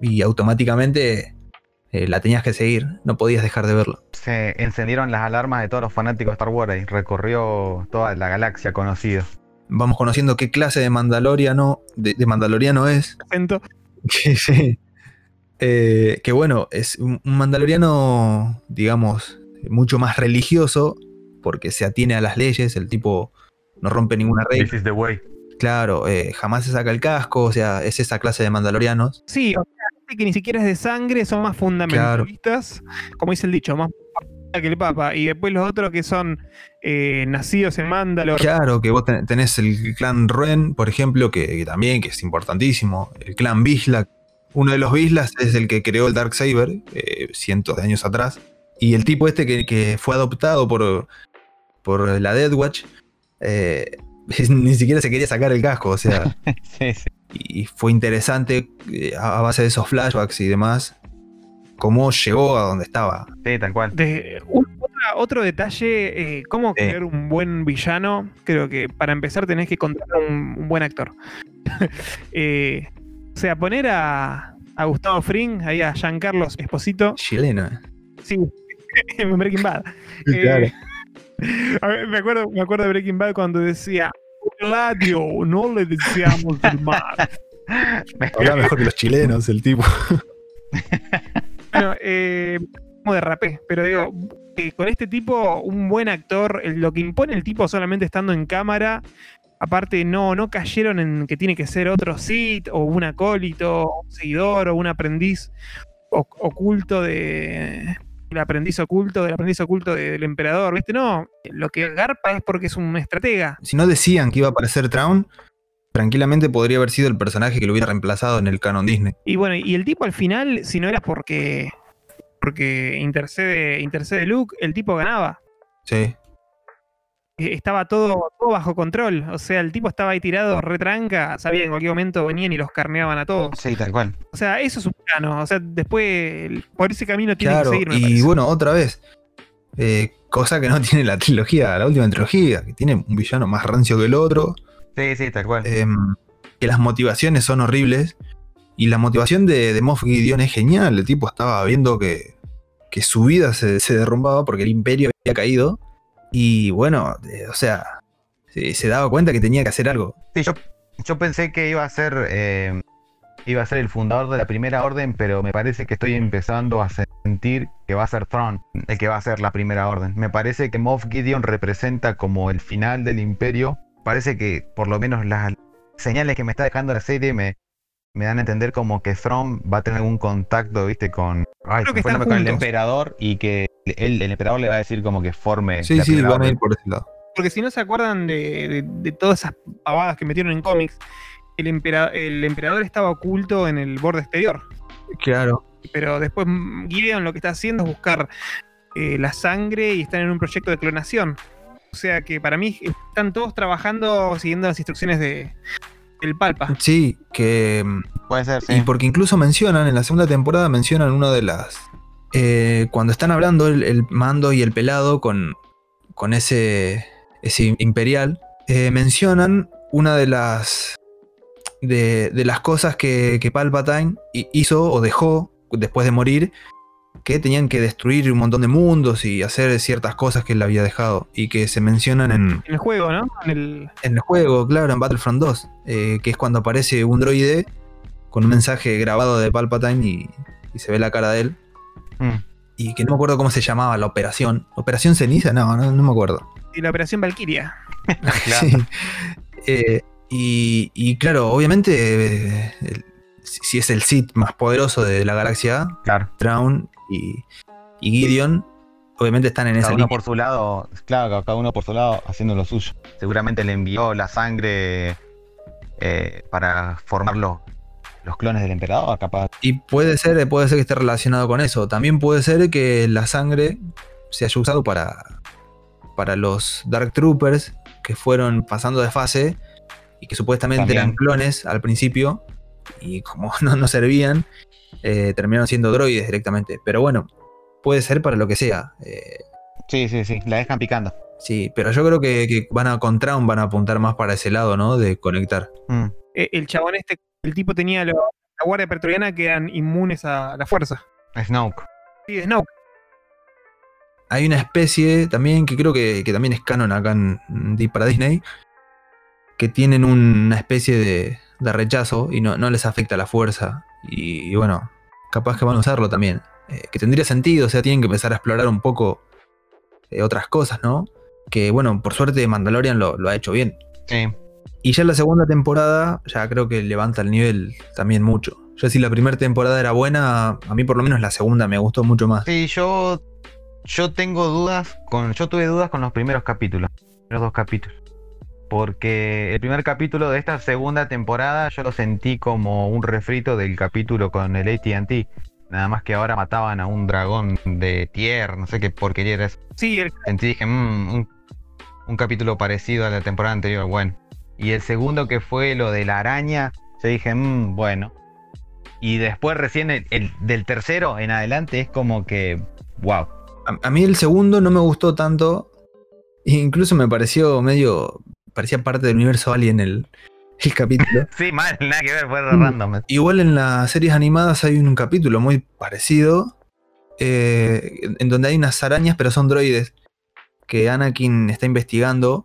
Y automáticamente eh, la tenías que seguir, no podías dejar de verlo. Se encendieron las alarmas de todos los fanáticos de Star Wars y recorrió toda la galaxia conocida. Vamos conociendo qué clase de mandaloriano, de, de mandaloriano es. Acento. Que, sí. Eh, que bueno, es un mandaloriano, digamos, mucho más religioso, porque se atiene a las leyes, el tipo no rompe ninguna regla. This is the way. Claro, eh, jamás se saca el casco, o sea, es esa clase de mandalorianos. Sí, o sea, gente que ni siquiera es de sangre, son más fundamentalistas, como dice el dicho, más que el Papa. Y después los otros que son eh, nacidos en Mandalor. Claro, que vos ten- tenés el clan Ren, por ejemplo, que, que también, que es importantísimo. El clan Bisla. Uno de los Bislas es el que creó el Darksaber eh, cientos de años atrás. Y el tipo este que, que fue adoptado por, por la Death Watch, eh, ni siquiera se quería sacar el casco, o sea, Sí, sí. Y fue interesante eh, a base de esos flashbacks y demás, cómo llegó a donde estaba. Sí, tal cual. De, un- otra- otro detalle, eh, cómo Sí. crear un buen villano. Creo que para empezar tenés que contratar un, un buen actor. Eh, o sea, poner a, a Gustavo Fring, ahí a Giancarlo Esposito, Chilena. sí, en Breaking Bad. Eh, a ver, me, acuerdo, me acuerdo de Breaking Bad cuando decía, Gladio, no le deseamos el mal. Habla mejor que los chilenos, el tipo. Bueno, eh, como derrapé, pero digo, eh, con este tipo, un buen actor, lo que impone el tipo solamente estando en cámara, aparte no, no cayeron en que tiene que ser otro Sith, o un acólito, o un seguidor, o un aprendiz o- oculto de. El aprendiz oculto del aprendiz oculto de- del emperador, ¿viste? No, lo que garpa es porque es un estratega. Si no decían que iba a aparecer Traun, tranquilamente podría haber sido el personaje que lo hubiera reemplazado en el canon Disney. Y bueno, y el tipo al final, si no era porque. Porque intercede, intercede Luke, el tipo ganaba. Sí. Estaba todo, todo bajo control. O sea, el tipo estaba ahí tirado retranca, sabía que en cualquier momento venían y los carneaban a todos. Sí, tal cual. O sea, eso es un plano. O sea, después por ese camino tiene Claro, que seguir. me y parece. bueno, otra vez. eh, cosa que no tiene la trilogía, la última trilogía, que tiene un villano más rancio que el otro. Sí, sí, tal cual. em, que las motivaciones son horribles. Y la motivación de, de Moff Gideon es genial. El tipo estaba viendo que, que su vida se, se derrumbaba porque el imperio había caído. Y bueno, eh, o sea, se, daba cuenta que tenía que hacer algo. Sí, yo, yo pensé que iba a ser eh, iba a ser el fundador de la primera orden, pero me parece que estoy empezando a sentir que va a ser Thrawn el que va a ser la primera orden. Me parece que Moff Gideon representa como el final del imperio. Parece que por lo menos las señales que me está dejando la serie me, me dan a entender como que Thrawn va a tener algún contacto, viste, con, ay, Creo se que me fue el están nombre, con el juntos. emperador y que él- el emperador le va a decir como que forme Sí, la sí, primera van a orden. ir por ese lado. Porque si no se acuerdan de, de- de todas esas pavadas que metieron en cómics, el, empera- el emperador estaba oculto en el borde exterior. Claro. Pero después mm, Gideon lo que está haciendo es buscar eh, la sangre y están en un proyecto de clonación. O sea que para mí están todos trabajando siguiendo las instrucciones de el Palpa. Sí, que em, Puede ser, sí. Y porque incluso mencionan, en la segunda temporada mencionan una de las... eh, cuando están hablando el, el mando y el pelado con, con ese, ese imperial, eh, mencionan una de las... De, de las cosas que, que Palpatine hi- hizo o dejó después de morir, que tenían que destruir un montón de mundos y hacer ciertas cosas que él había dejado y que se mencionan en, En el juego, ¿no? En el, en el juego, claro, en Battlefront 2, eh, que es cuando aparece un droide con un mensaje grabado de Palpatine y, y se ve la cara de él. Mm. Y que no me acuerdo cómo se llamaba la operación. ¿Operación Ceniza? No, no, no me acuerdo. y la Operación Valkyria. Claro. Sí. Eh, y, y claro, obviamente, eh, el- si es el Sith más poderoso de la galaxia, Claro. Traun y, y Gideon, obviamente están en esa Cada uno línea. por su lado, claro, cada uno por su lado haciendo lo suyo. Seguramente le envió la sangre eh, para formar los, los clones del emperador, capaz. Y puede ser, puede ser que esté relacionado con eso. También puede ser que la sangre se haya usado para, para los Dark Troopers que fueron pasando de fase y que supuestamente También. eran clones al principio y como no, no servían, eh, terminaron siendo droides directamente. Pero bueno, puede ser para lo que sea. Eh, Sí, sí, sí, la dejan picando. Sí, pero yo creo que, que van a con Traum van a apuntar más para ese lado, ¿no? De conectar. Mm. Eh, El chabón este, el tipo tenía lo- la guardia pretoriana que eran inmunes a la fuerza. Snoke. Sí, Snoke. Hay una especie también que creo que, que también es canon acá en, en- para Disney, que tienen una especie de, de rechazo y no, no les afecta la fuerza. Y, y bueno, capaz que van a usarlo también. Eh, que tendría sentido, o sea, tienen que empezar a explorar un poco eh, otras cosas, ¿no? Que bueno, por suerte Mandalorian lo, lo ha hecho bien. Sí. Y ya la segunda temporada, ya creo que levanta el nivel también mucho. Ya si la primera temporada era buena, a mí por lo menos la segunda me gustó mucho más. Sí, yo. Yo tengo dudas con. Yo tuve dudas con los primeros capítulos. Los dos capítulos. Porque el primer capítulo de esta segunda temporada yo lo sentí como un refrito del capítulo con el ATT. Nada más que ahora mataban a un dragón de tier, no sé qué porquería era eso. Sí, el- Sentí, dije, "Mm, un, un capítulo parecido a la temporada anterior, bueno. Y el segundo que fue lo de la araña, yo dije, "Mm, bueno. Y después recién el, el del tercero en adelante es como que, wow. A, a mí el segundo no me gustó tanto. Incluso me pareció medio. Parecía parte del universo Alien el, el capítulo. Sí, mal, nada que ver, fue random. Igual en las series animadas hay un capítulo muy parecido. eh, en donde hay unas arañas, pero son droides. Que Anakin está investigando.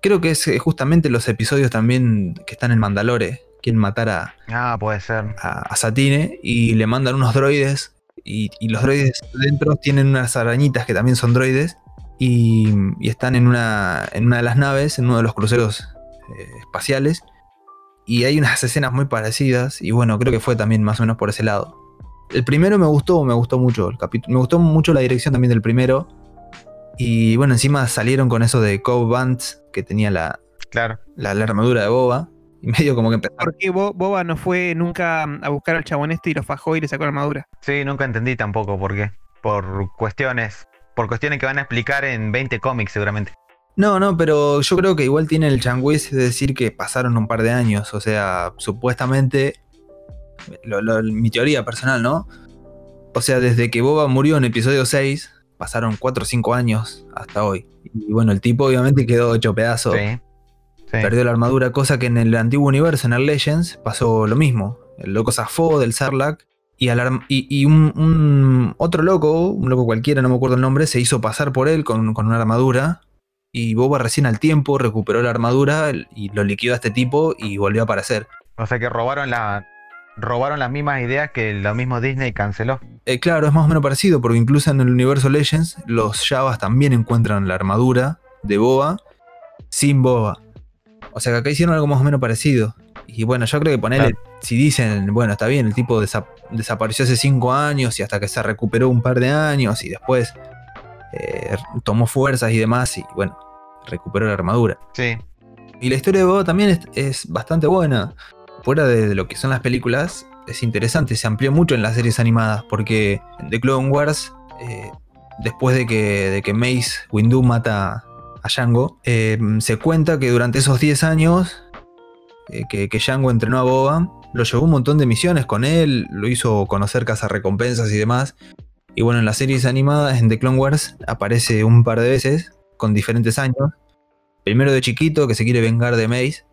Creo que es eh, justamente los episodios también que están en Mandalore. Quieren matar a, Ah, puede ser. a, a Satine y le mandan unos droides. Y, y los droides dentro tienen unas arañitas que también son droides. Y, y están en una, en una de las naves, en uno de los cruceros eh, espaciales. Y hay unas escenas muy parecidas. Y bueno, creo que fue también más o menos por ese lado. El primero me gustó, me gustó mucho. El capítulo, me gustó mucho la dirección también del primero. Y bueno, encima salieron con eso de Cobb Vance, que tenía la, Claro. la, la armadura de Boba. Y medio como que empezaron. ¿Por qué Bo- Boba no fue nunca a buscar al chabón este y lo fajó y le sacó la armadura? Sí, nunca entendí tampoco por qué. Por cuestiones. Por cuestiones que van a explicar en 20 cómics seguramente. No, no, pero yo creo que igual tiene el changüez de decir que pasaron un par de años. O sea, supuestamente. lo- lo- mi teoría personal, ¿no? O sea, desde que Boba murió en episodio 6, pasaron 4 o 5 años hasta hoy. Y bueno, el tipo obviamente quedó hecho pedazo. Sí. Sí. Perdió la armadura, cosa que en el antiguo universo, en el Legends, pasó lo mismo. El loco zafó del Sarlacc y, al arm- y, y un, un otro loco, un loco cualquiera, no me acuerdo el nombre, se hizo pasar por él con, con una armadura. Y Boba recién al tiempo recuperó la armadura y lo liquidó a este tipo y volvió a aparecer. O sea que robaron la. Robaron las mismas ideas que lo mismo Disney canceló. Eh, claro, es más o menos parecido, porque incluso en el universo Legends, los Javas también encuentran la armadura de Boba sin Boba. O sea que acá hicieron algo más o menos parecido. Y bueno, yo creo que ponerle, si dicen, bueno, está bien, el tipo desa- desapareció hace cinco años y hasta que se recuperó un par de años y después eh, tomó fuerzas y demás y bueno, recuperó la armadura. Sí. Y la historia de Boba también es, es bastante buena. Fuera de, de lo que son las películas, es interesante. Se amplió mucho en las series animadas. Porque en The Clone Wars, eh, después de que, de que Mace Windu mata a Django, eh, se cuenta que durante esos 10 años eh, que, que Django entrenó a Boba, lo llevó un montón de misiones con él, lo hizo conocer recompensas y demás. Y bueno, en las series animadas, en The Clone Wars, aparece un par de veces, con diferentes años. Primero de chiquito, que se quiere vengar de Mace,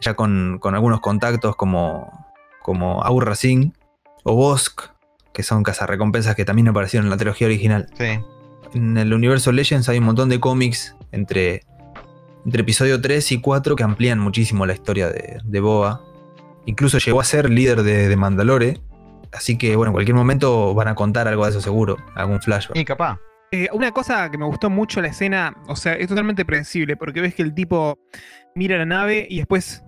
ya con, con algunos contactos como, como Aurra Singh o Bosk, que son cazarrecompensas que también aparecieron en la trilogía original. Sí. En el universo Legends hay un montón de cómics entre, entre episodio 3 y 4 que amplían muchísimo la historia de, de Boba. Incluso llegó a ser líder de, de Mandalore. Así que bueno, en cualquier momento van a contar algo de eso seguro, algún flashback. Y capaz. Eh, una cosa que me gustó mucho la escena, o sea, es totalmente predecible, porque ves que el tipo mira la nave y después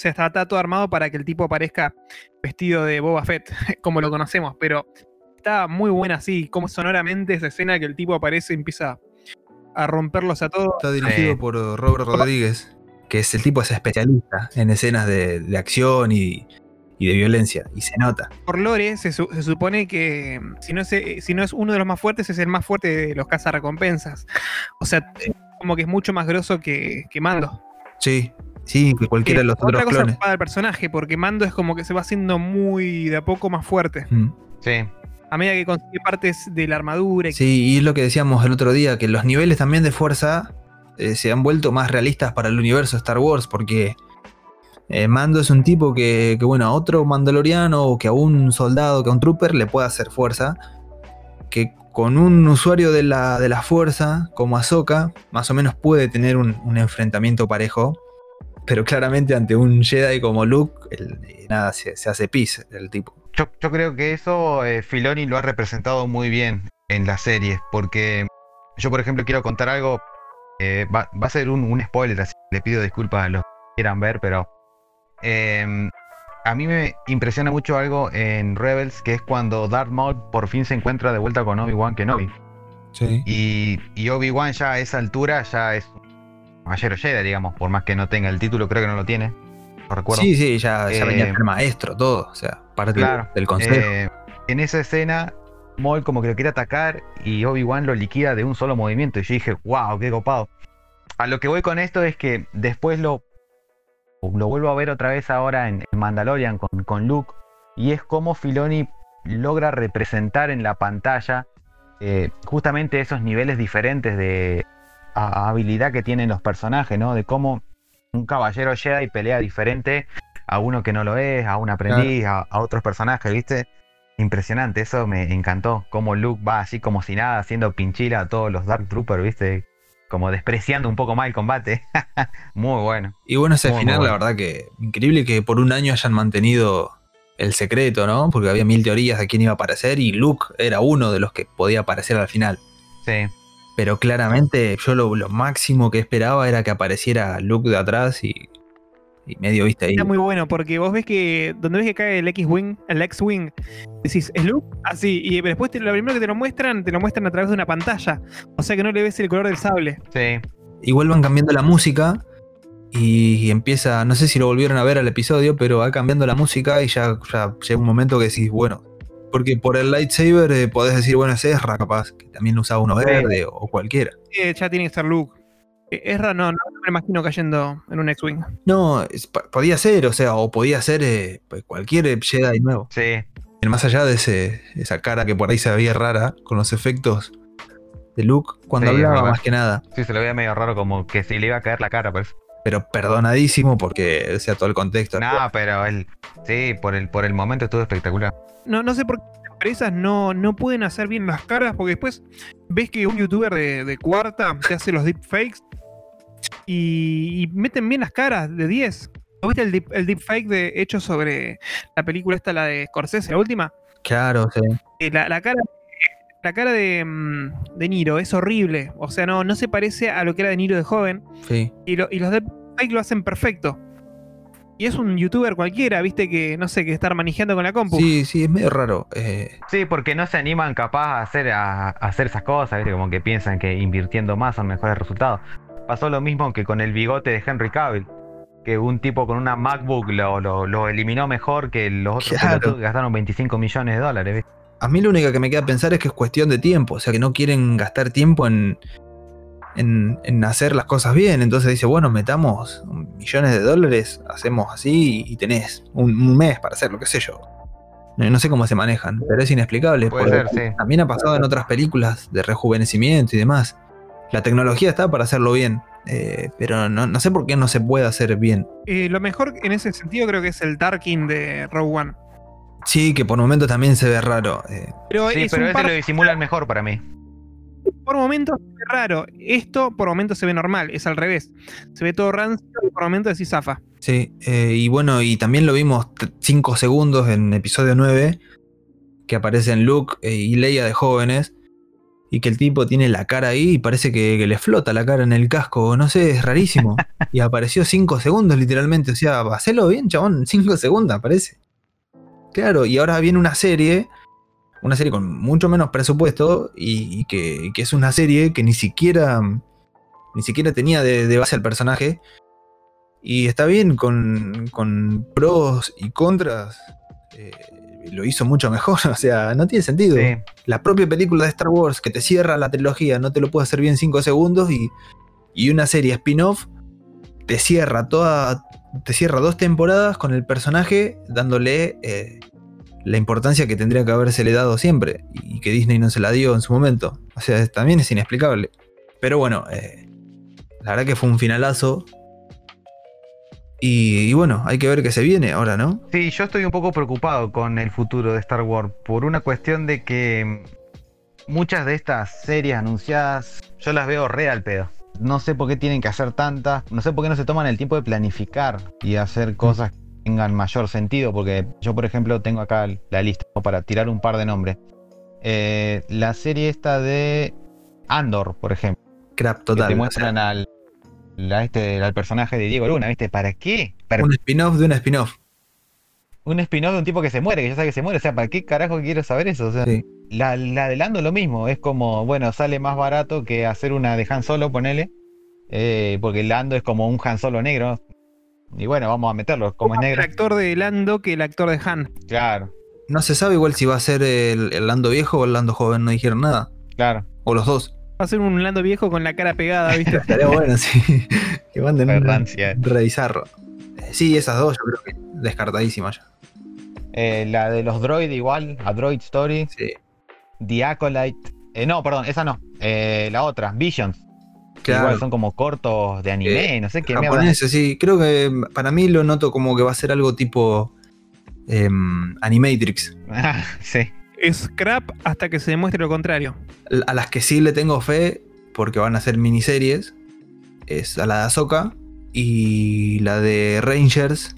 o sea, está, está todo armado para que el tipo aparezca vestido de Boba Fett, como lo conocemos, pero está muy buena así, como sonoramente esa escena que el tipo aparece y empieza a romperlos a todos. Está dirigido por Robert Rodríguez, que es el tipo es especialista en escenas de, de acción y, y de violencia, y se nota. Por lore, se, su- se supone que mm, si no, es, eh, si no es uno de los más fuertes, es el más fuerte de los cazarrecompensas. O sea, eh, como que es mucho más grosso que, que Mando. Sí, sí, que cualquiera de los Eh, otra otros cosa clones. para el personaje, porque Mando es como que se va haciendo muy de a poco más fuerte. Mm. Sí. A medida que consigue partes de la armadura. y- Sí, y es lo que decíamos el otro día, que los niveles también de fuerza eh, se han vuelto más realistas para el universo Star Wars, porque eh, Mando es un tipo que, bueno, a otro mandaloriano o que a un soldado, que a un trooper le puede hacer fuerza, que con un usuario de la, de la fuerza, como Ahsoka, más o menos puede tener un, enfrentamiento parejo, pero claramente ante un Jedi como Luke, nada, se, se hace pis el tipo. Yo, yo creo que eso eh, Filoni lo ha representado muy bien en las series, porque yo, por ejemplo, quiero contar algo, eh, va, va a ser un, un spoiler, así le pido disculpas a los que quieran ver, pero eh, a mí me impresiona mucho algo en Rebels, que es cuando Darth Maul por fin se encuentra de vuelta con Obi-Wan Kenobi. Sí. Y, y Obi-Wan ya a esa altura ya es un caballero Jedi, digamos, por más que no tenga el título, creo que no lo tiene. No recuerdo. Sí, sí, ya, ya venía a Eh, ser maestro, todo. O sea, parte Claro, del consejo. Eh, en esa escena, Maul como que lo quiere atacar y Obi-Wan lo liquida de un solo movimiento. Y yo dije, wow, qué copado. A lo que voy con esto es que después lo, lo vuelvo a ver otra vez ahora en, Mandalorian con, con Luke. Y es como Filoni logra representar en la pantalla eh, justamente esos niveles diferentes de a- habilidad que tienen los personajes, ¿no? De cómo un caballero Jedi pelea diferente a uno que no lo es, a un aprendiz, a, a otros personajes, ¿viste? Impresionante, eso me encantó. Cómo Luke va así como si nada, haciendo pinchila a todos los Dark Troopers, ¿viste? Como despreciando un poco más el combate. Muy bueno. Y bueno, ese muy, final, muy la verdad que increíble que por un año hayan mantenido el secreto, ¿no? Porque había mil teorías de quién iba a aparecer y Luke era uno de los que podía aparecer al final. Sí. Pero claramente yo lo, lo máximo que esperaba era que apareciera Luke de atrás y, y medio viste ahí. Está muy bueno porque vos ves que donde ves que cae el X-Wing, el X-Wing, decís, ¿es Luke? Así, y después te- lo primero que te lo muestran, te lo muestran a través de una pantalla. O sea que no le ves el color del sable. Sí. Igual van cambiando la música y empieza, no sé si lo volvieron a ver al episodio, pero va cambiando la música y ya, ya llega un momento que decís, bueno, porque por el lightsaber eh, podés decir, bueno, es Ezra capaz, que también usaba uno Sí. verde o, o cualquiera. Eh, ya tiene que ser Luke. Eh, Ezra no, no me imagino cayendo en un X-Wing. No, es- podía ser, o sea, o podía ser eh, pues, cualquier Jedi nuevo. Sí. Más allá de ese, esa cara que por ahí se veía rara con los efectos de Luke cuando Sí, hablaba más que nada. Sí, se lo veía medio raro como que se le iba a caer la cara, pues. Pero perdonadísimo porque, o sea, todo el contexto. No, pero él. Sí, por el, por el momento estuvo espectacular. No, no sé por qué las empresas no, no pueden hacer bien las caras, porque después ves que un youtuber de, de cuarta te hace los deepfakes y, y meten bien las caras de 10. ¿Vos ¿Viste el, deep, el deepfake de, hecho sobre la película esta, la de Scorsese, la última? Claro, sí. Eh, La, la cara, la cara de, mm, de Niro es horrible. O sea, no, no se parece a lo que era de Niro de joven. sí. Y, lo- y los deepfake lo hacen perfecto. Y es un youtuber cualquiera, viste, que no sé, que estar manejando con la compu. Sí, sí, es medio raro. eh, Sí, porque no se animan capaz a hacer, a, a hacer esas cosas, ¿viste? Como que piensan que invirtiendo más son mejores resultados. Pasó lo mismo que con el bigote de Henry Cavill. Que un tipo con una MacBook lo, lo, lo eliminó mejor que los otros Claro. que gastaron 25 millones de dólares, ¿viste? A mí lo único que me queda pensar es que es cuestión de tiempo. O sea, que no quieren gastar tiempo en, en, en hacer las cosas bien. Entonces dice, bueno, metamos millones de dólares, hacemos así y tenés un, un mes para hacerlo, qué sé yo. No, no sé cómo se manejan, pero es inexplicable. Puede porque ser, sí. También ha pasado en otras películas de rejuvenecimiento y demás. La tecnología está para hacerlo bien, eh, pero no, no sé por qué no se puede hacer bien. Eh, lo mejor en ese sentido creo que es el Tarkin de Rogue One. Sí, que por momentos también se ve raro. eh, Pero Sí, es pero un ese par, lo disimulan mejor para mí. por momentos se ve raro. Esto por momentos se ve normal, es al revés. Se ve todo rancio y por momentos decís zafa. Sí, eh, y bueno, y también lo vimos 5 segundos en episodio 9, que aparecen Luke eh, y Leia de jóvenes, y que el tipo tiene la cara ahí y parece que, que le flota la cara en el casco, no sé, es rarísimo. y apareció 5 segundos literalmente, o sea, hacelo bien, chabón, 5 segundos aparece. Claro, y ahora viene una serie, una serie con mucho menos presupuesto, y, y que, es una serie que ni siquiera, ni siquiera tenía de, de base al personaje, y está bien, con, con pros y contras, eh, lo hizo mucho mejor. O sea, no tiene sentido. Sí. La propia película de Star Wars que te cierra la trilogía no te lo puede hacer bien 5 segundos y, y una serie spin-off te cierra toda. Te cierra dos temporadas con el personaje dándole eh, la importancia que tendría que habérsele dado siempre y que Disney no se la dio en su momento. O sea, también es inexplicable. Pero bueno, eh, la verdad que fue un finalazo. Y, bueno, hay que ver qué se viene ahora, ¿no? Sí, yo estoy un poco preocupado con el futuro de Star Wars por una cuestión de que muchas de estas series anunciadas yo las veo re al pedo. No sé por qué tienen que hacer tantas, no sé por qué no se toman el tiempo de planificar y hacer cosas que tengan mayor sentido, porque yo por ejemplo tengo acá la lista para tirar un par de nombres. Eh, la serie esta de Andor, por ejemplo. Crap que total. te o muestran sea, al, este, al personaje de Diego Luna, ¿viste? ¿Para qué? ¿Para un spin-off de un spin-off. Un spin-off de un tipo que se muere, que ya sabe que se muere. O sea, ¿para qué carajo quiero saber eso? O sea, Sí. la, la de Lando lo mismo. Es como, bueno, sale más barato que hacer una de Han Solo, ponele. eh, porque Lando es como un Han Solo negro. Y bueno, vamos a meterlo. Como es El negro. actor de Lando que el actor de Han. Claro, No se sabe igual si va a ser el, el Lando viejo o el Lando joven, no dijeron nada. claro. O los dos. Va a ser un Lando viejo con la cara pegada, ¿viste? Estaría bueno, sí. que manden un re bizarro. Eh, Sí, esas dos yo creo que descartadísimas ya. Eh, la de los droid igual, a Droid Story. Sí. The Acolyte. eh, no, perdón, esa no. Eh, la otra, Visions. que Claro. Igual son como cortos de anime, no sé qué. Japoneses, sí. Creo que para mí lo noto como que va a ser algo tipo em, Animatrix. Ah, sí. es crap hasta que se demuestre lo contrario. A las que sí le tengo fe, porque van a ser miniseries, es a la de Ahsoka y la de Rangers.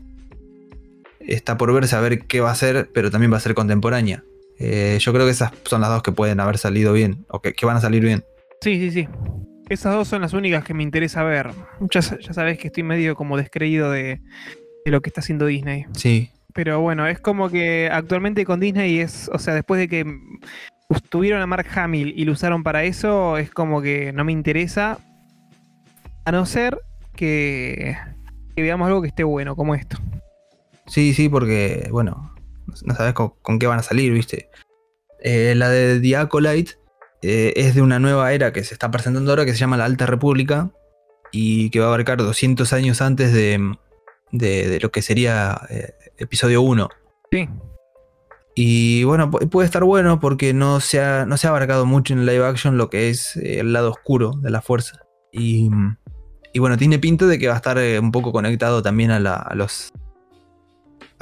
Está por verse a ver qué va a ser, pero también va a ser contemporánea. Eh, yo creo que esas son las dos que pueden haber salido bien, o que, que van a salir bien. Sí, sí, sí. Esas dos son las únicas que me interesa ver. Ya, ya sabés que estoy medio como descreído de, de lo que está haciendo Disney. Sí, Pero bueno, es como que actualmente con Disney es, o sea, después de que tuvieron a Mark Hamill y lo usaron para eso, es como que no me interesa. A no ser que, que veamos algo que esté bueno, como esto. Sí, sí, porque, bueno, no sabes con, con qué van a salir, ¿viste? Eh, la de The Acolyte eh, es de una nueva era que se está presentando ahora que se llama la Alta República y que va a abarcar 200 años antes de, de- de lo que sería eh, episodio 1. Sí. Y bueno, pu- puede estar bueno porque no se ha, no se ha abarcado mucho en live action lo que es el lado oscuro de la fuerza. Y, y bueno, tiene pinta de que va a estar un poco conectado también a, la- a los,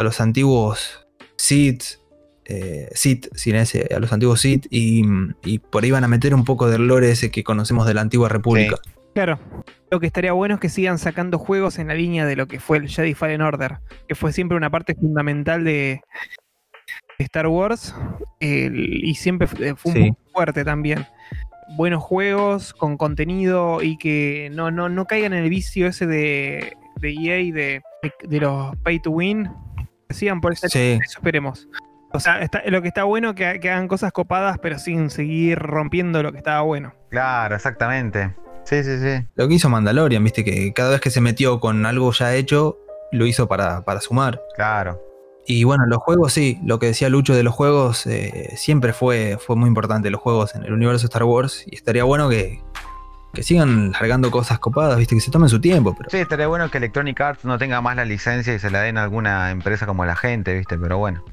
a los antiguos Sith, eh, Sith, sin ese, a los antiguos Sith, y, y por ahí van a meter un poco del lore ese que conocemos de la antigua república. Claro. Lo que estaría bueno es que sigan sacando juegos en la línea de lo que fue el Jedi Fallen Order, que fue siempre una parte fundamental de Star Wars el- y siempre fue fue un Sí. fuerte también. Buenos juegos con contenido y que no, no, no caigan en el vicio ese de, de EA de, de, de los pay to win. Sigan por ese Sí. eso esperemos. O sea, está- lo que está bueno que, que hagan cosas copadas, pero sin seguir rompiendo lo que estaba bueno. Claro, exactamente. Sí, sí, sí. Lo que hizo Mandalorian, viste, que cada vez que se metió con algo ya hecho, lo hizo para, para sumar. Claro. Y bueno, los juegos sí, lo que decía Lucho de los juegos, eh, siempre fue, fue muy importante los juegos en el universo Star Wars y estaría bueno que, que sigan largando cosas copadas, viste, que se tomen su tiempo, pero Sí, estaría bueno que Electronic Arts no tenga más la licencia y se la den a alguna empresa como la gente, ¿viste? Pero bueno.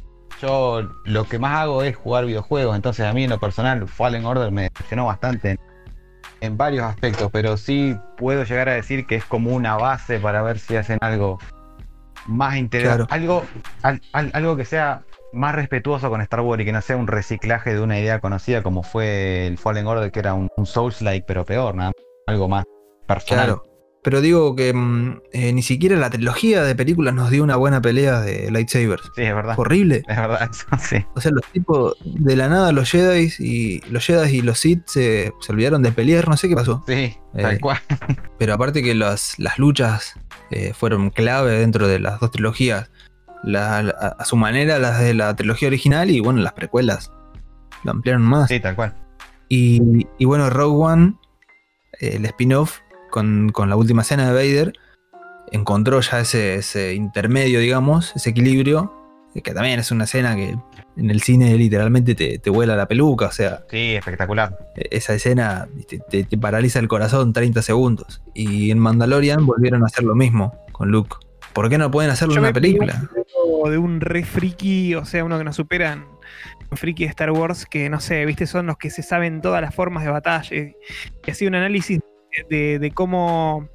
Yo lo que más hago es jugar videojuegos, entonces a mí en lo personal Fallen Order me decepcionó bastante en, en varios aspectos, pero sí puedo llegar a decir que es como una base para ver si hacen algo más interesante, Claro. algo, al- al- algo que sea más respetuoso con Star Wars y que no sea un reciclaje de una idea conocida como fue el Fallen Order, que era un, un Souls-like, pero peor, nada, algo más personal. claro. Pero digo que mm, eh, ni siquiera la trilogía de películas nos dio una buena pelea de lightsabers. Sí, es verdad. Horrible. Es verdad, eso sí. O sea, los tipos de la nada, los Jedi y los Jedi y los Sith se, se olvidaron de pelear, no sé qué pasó. Sí, tal Eh, cual. Pero aparte que las, las luchas eh, fueron clave dentro de las dos trilogías. La- la- a su manera las de la trilogía original y bueno, las precuelas. Lo ampliaron más. Sí, tal cual. Y, y bueno, Rogue One, eh, el spin-off con, con la última escena de Vader, encontró ya ese, ese intermedio, digamos, ese equilibrio, eh, que también es una escena que en el cine literalmente te, te vuela la peluca, o sea, Sí, espectacular. eh, esa escena te, te- te paraliza el corazón 30 segundos. Y en Mandalorian volvieron a hacer lo mismo con Luke. ¿Por qué no pueden hacerlo en una película? de un re friki, o sea, uno que nos superan un friki de Star Wars que no sé, viste, son los que se saben todas las formas de batalla. Y hacía un análisis de, de cómo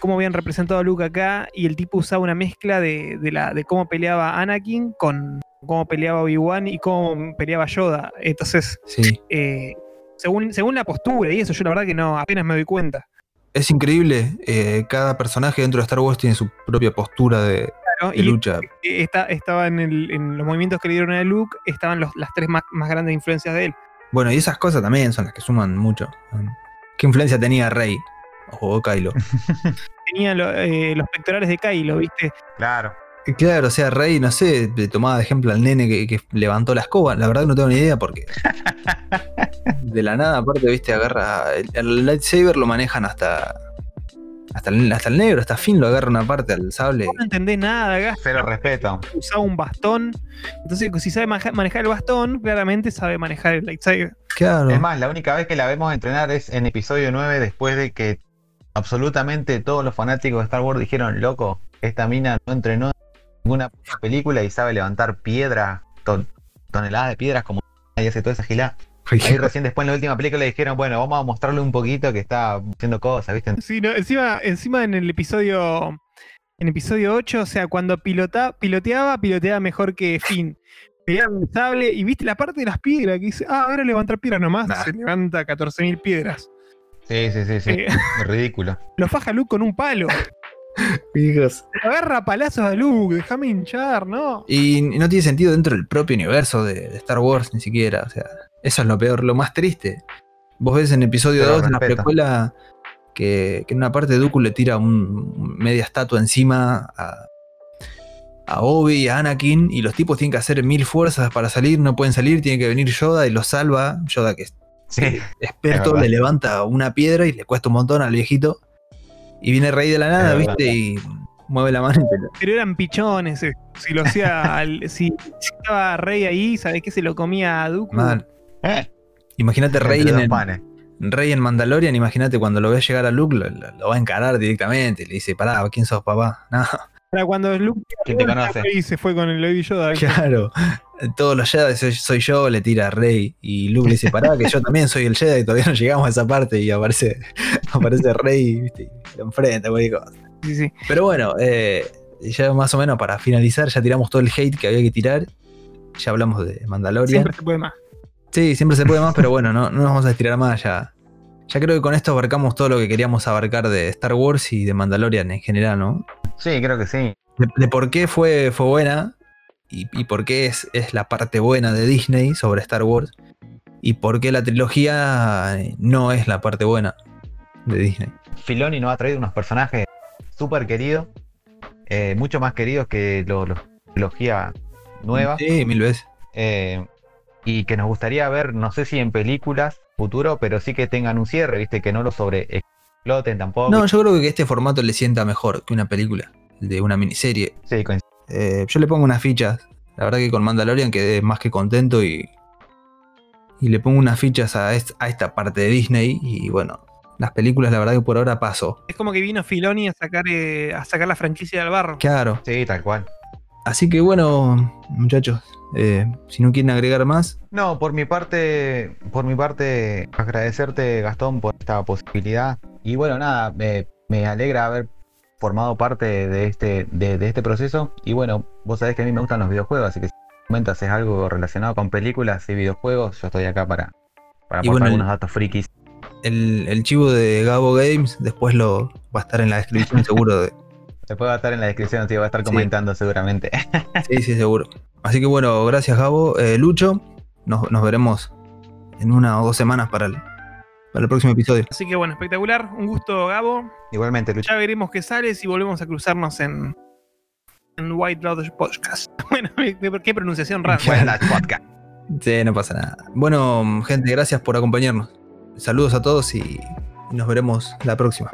cómo habían representado a Luke acá y el tipo usaba una mezcla de, de la, de cómo peleaba Anakin con cómo peleaba Obi-Wan y cómo peleaba Yoda. Entonces, Sí. eh, según, según la postura y eso, yo la verdad que no, apenas me doy cuenta. Es increíble. eh, cada personaje dentro de Star Wars tiene su propia postura de, Y lucha. eh, está, estaba en, el- en los movimientos que le dieron a Luke, estaban los- las tres más, más grandes influencias de él. Bueno, y esas cosas también son las que suman mucho. ¿Qué influencia tenía Rey o Kylo? Tenía lo- eh, los pectorales de Kylo, ¿viste? Claro. Claro, o sea, Rey, no sé, tomaba de ejemplo al nene que, que levantó la escoba. La verdad que no tengo ni idea porque. De la nada, aparte, viste, agarra. El, el lightsaber lo manejan hasta. Hasta el, hasta el negro, hasta Finn lo agarra una parte al sable. No entendés nada, Gas. Cero respeto. Usaba un bastón. Entonces, si sabe maneja- manejar el bastón, claramente sabe manejar el lightsaber. Claro. Es más, la única vez que la vemos entrenar es en episodio 9, después de que absolutamente todos los fanáticos de Star Wars dijeron, loco, esta mina no entrenó en ninguna puta película y sabe levantar piedras, ton- toneladas de piedras como y hace toda esa gilada. Ahí recién después en la última película le dijeron, bueno, vamos a mostrarle un poquito que está haciendo cosas, ¿viste? Sí, no, encima, encima en el episodio. En episodio 8, o sea, cuando pilota, piloteaba, piloteaba mejor que Finn. Peleaba el sable y viste la parte de las piedras que dice, ah, ahora levantar piedras nomás. Nah. Se levanta 14.000 piedras. Sí, sí, sí, sí. Eh, Es ridículo. lo faja Luke con un palo. Hijos. Agarra palazos a Luke, déjame hinchar, ¿no? Y no tiene sentido dentro del propio universo de, de Star Wars, ni siquiera. O sea, eso es lo peor, lo más triste. Vos ves en episodio Pero 2, en la precuela, que, que en una parte Dooku le tira un, media estatua encima a, a Obi y a Anakin, y los tipos tienen que hacer mil fuerzas para salir, no pueden salir, tiene que venir Yoda y los salva. Yoda, que es Sí. experto, le levanta una piedra y le cuesta un montón al viejito. Y viene Rey de la nada. ¿viste? Y mueve la mano y te lo- Pero eran pichones. eh. Si lo hacía. al- si, estaba Rey ahí, ¿sabés qué? Se lo comía a Dooku. mal. Eh, Imagínate Rey en el, panes. Rey en Mandalorian, imagínate cuando lo ve llegar a Luke, lo, lo- lo va a encarar directamente. Le dice, pará, ¿quién sos, papá? No, Para cuando Luke ¿Quién te conoce? y se fue con el Lady Yoda. claro. Todos los Jedi soy, soy yo, le tira a Rey. Y Luke le dice, pará, que yo también soy el Jedi y todavía no llegamos a esa parte. Y aparece, aparece Rey, ¿viste? Y lo enfrenta, cualquier cosa. Sí, sí. Pero bueno, eh, ya más o menos para finalizar, ya tiramos todo el hate que había que tirar. Ya hablamos de Mandalorian. Siempre se puede más. Sí, siempre se puede más, pero bueno, no, no nos vamos a estirar más ya. Ya creo que con esto abarcamos todo lo que queríamos abarcar de Star Wars y de Mandalorian en general, ¿no? Sí, creo que sí. De, de por qué fue, fue buena y, y por qué es, es la parte buena de Disney sobre Star Wars y por qué la trilogía no es la parte buena de Disney. Filoni nos ha traído unos personajes súper queridos, eh, mucho más queridos que los los trilogía nueva, Sí, mil veces. eh, y que nos gustaría ver, no sé si en películas futuro, pero sí que tengan un cierre, viste, que no lo sobreexploten tampoco. No, yo creo que este formato le sienta mejor que una película, el de una miniserie. Sí. Eh, yo le pongo unas fichas. La verdad que con Mandalorian quedé más que contento y. Y le pongo unas fichas a, est- a esta parte de Disney. Y bueno, las películas, la verdad que por ahora paso. Es como que vino Filoni a sacar, eh, a sacar la franquicia del barro. Claro. Sí, tal cual. Así que bueno, muchachos, eh, si no quieren agregar más, No, por mi parte, por mi parte, agradecerte, Gastón, por esta posibilidad. Y bueno, nada, me, me alegra haber formado parte de este, de, de este proceso. Y bueno, vos sabés que a mí me gustan los videojuegos, así que si comentas es algo relacionado con películas y videojuegos, yo estoy acá para, para aportar bueno, algunos datos frikis. el, el chivo de Gabo Games después lo va a estar en la descripción seguro. De, Después va a estar en la descripción, sí, va a estar Sí. comentando seguramente. sí, sí, seguro. Así que bueno, gracias Gabo. Eh, Lucho, nos, nos veremos en una o dos semanas para el, para el próximo episodio. Así que bueno, espectacular. Un gusto, Gabo. Igualmente, Lucho. Ya veremos qué sale si volvemos a cruzarnos en, en White Lotus Podcast. Bueno, qué pronunciación rara. Buenas podcast. Sí, no pasa nada. Bueno, gente, gracias por acompañarnos. Saludos a todos y nos veremos la próxima.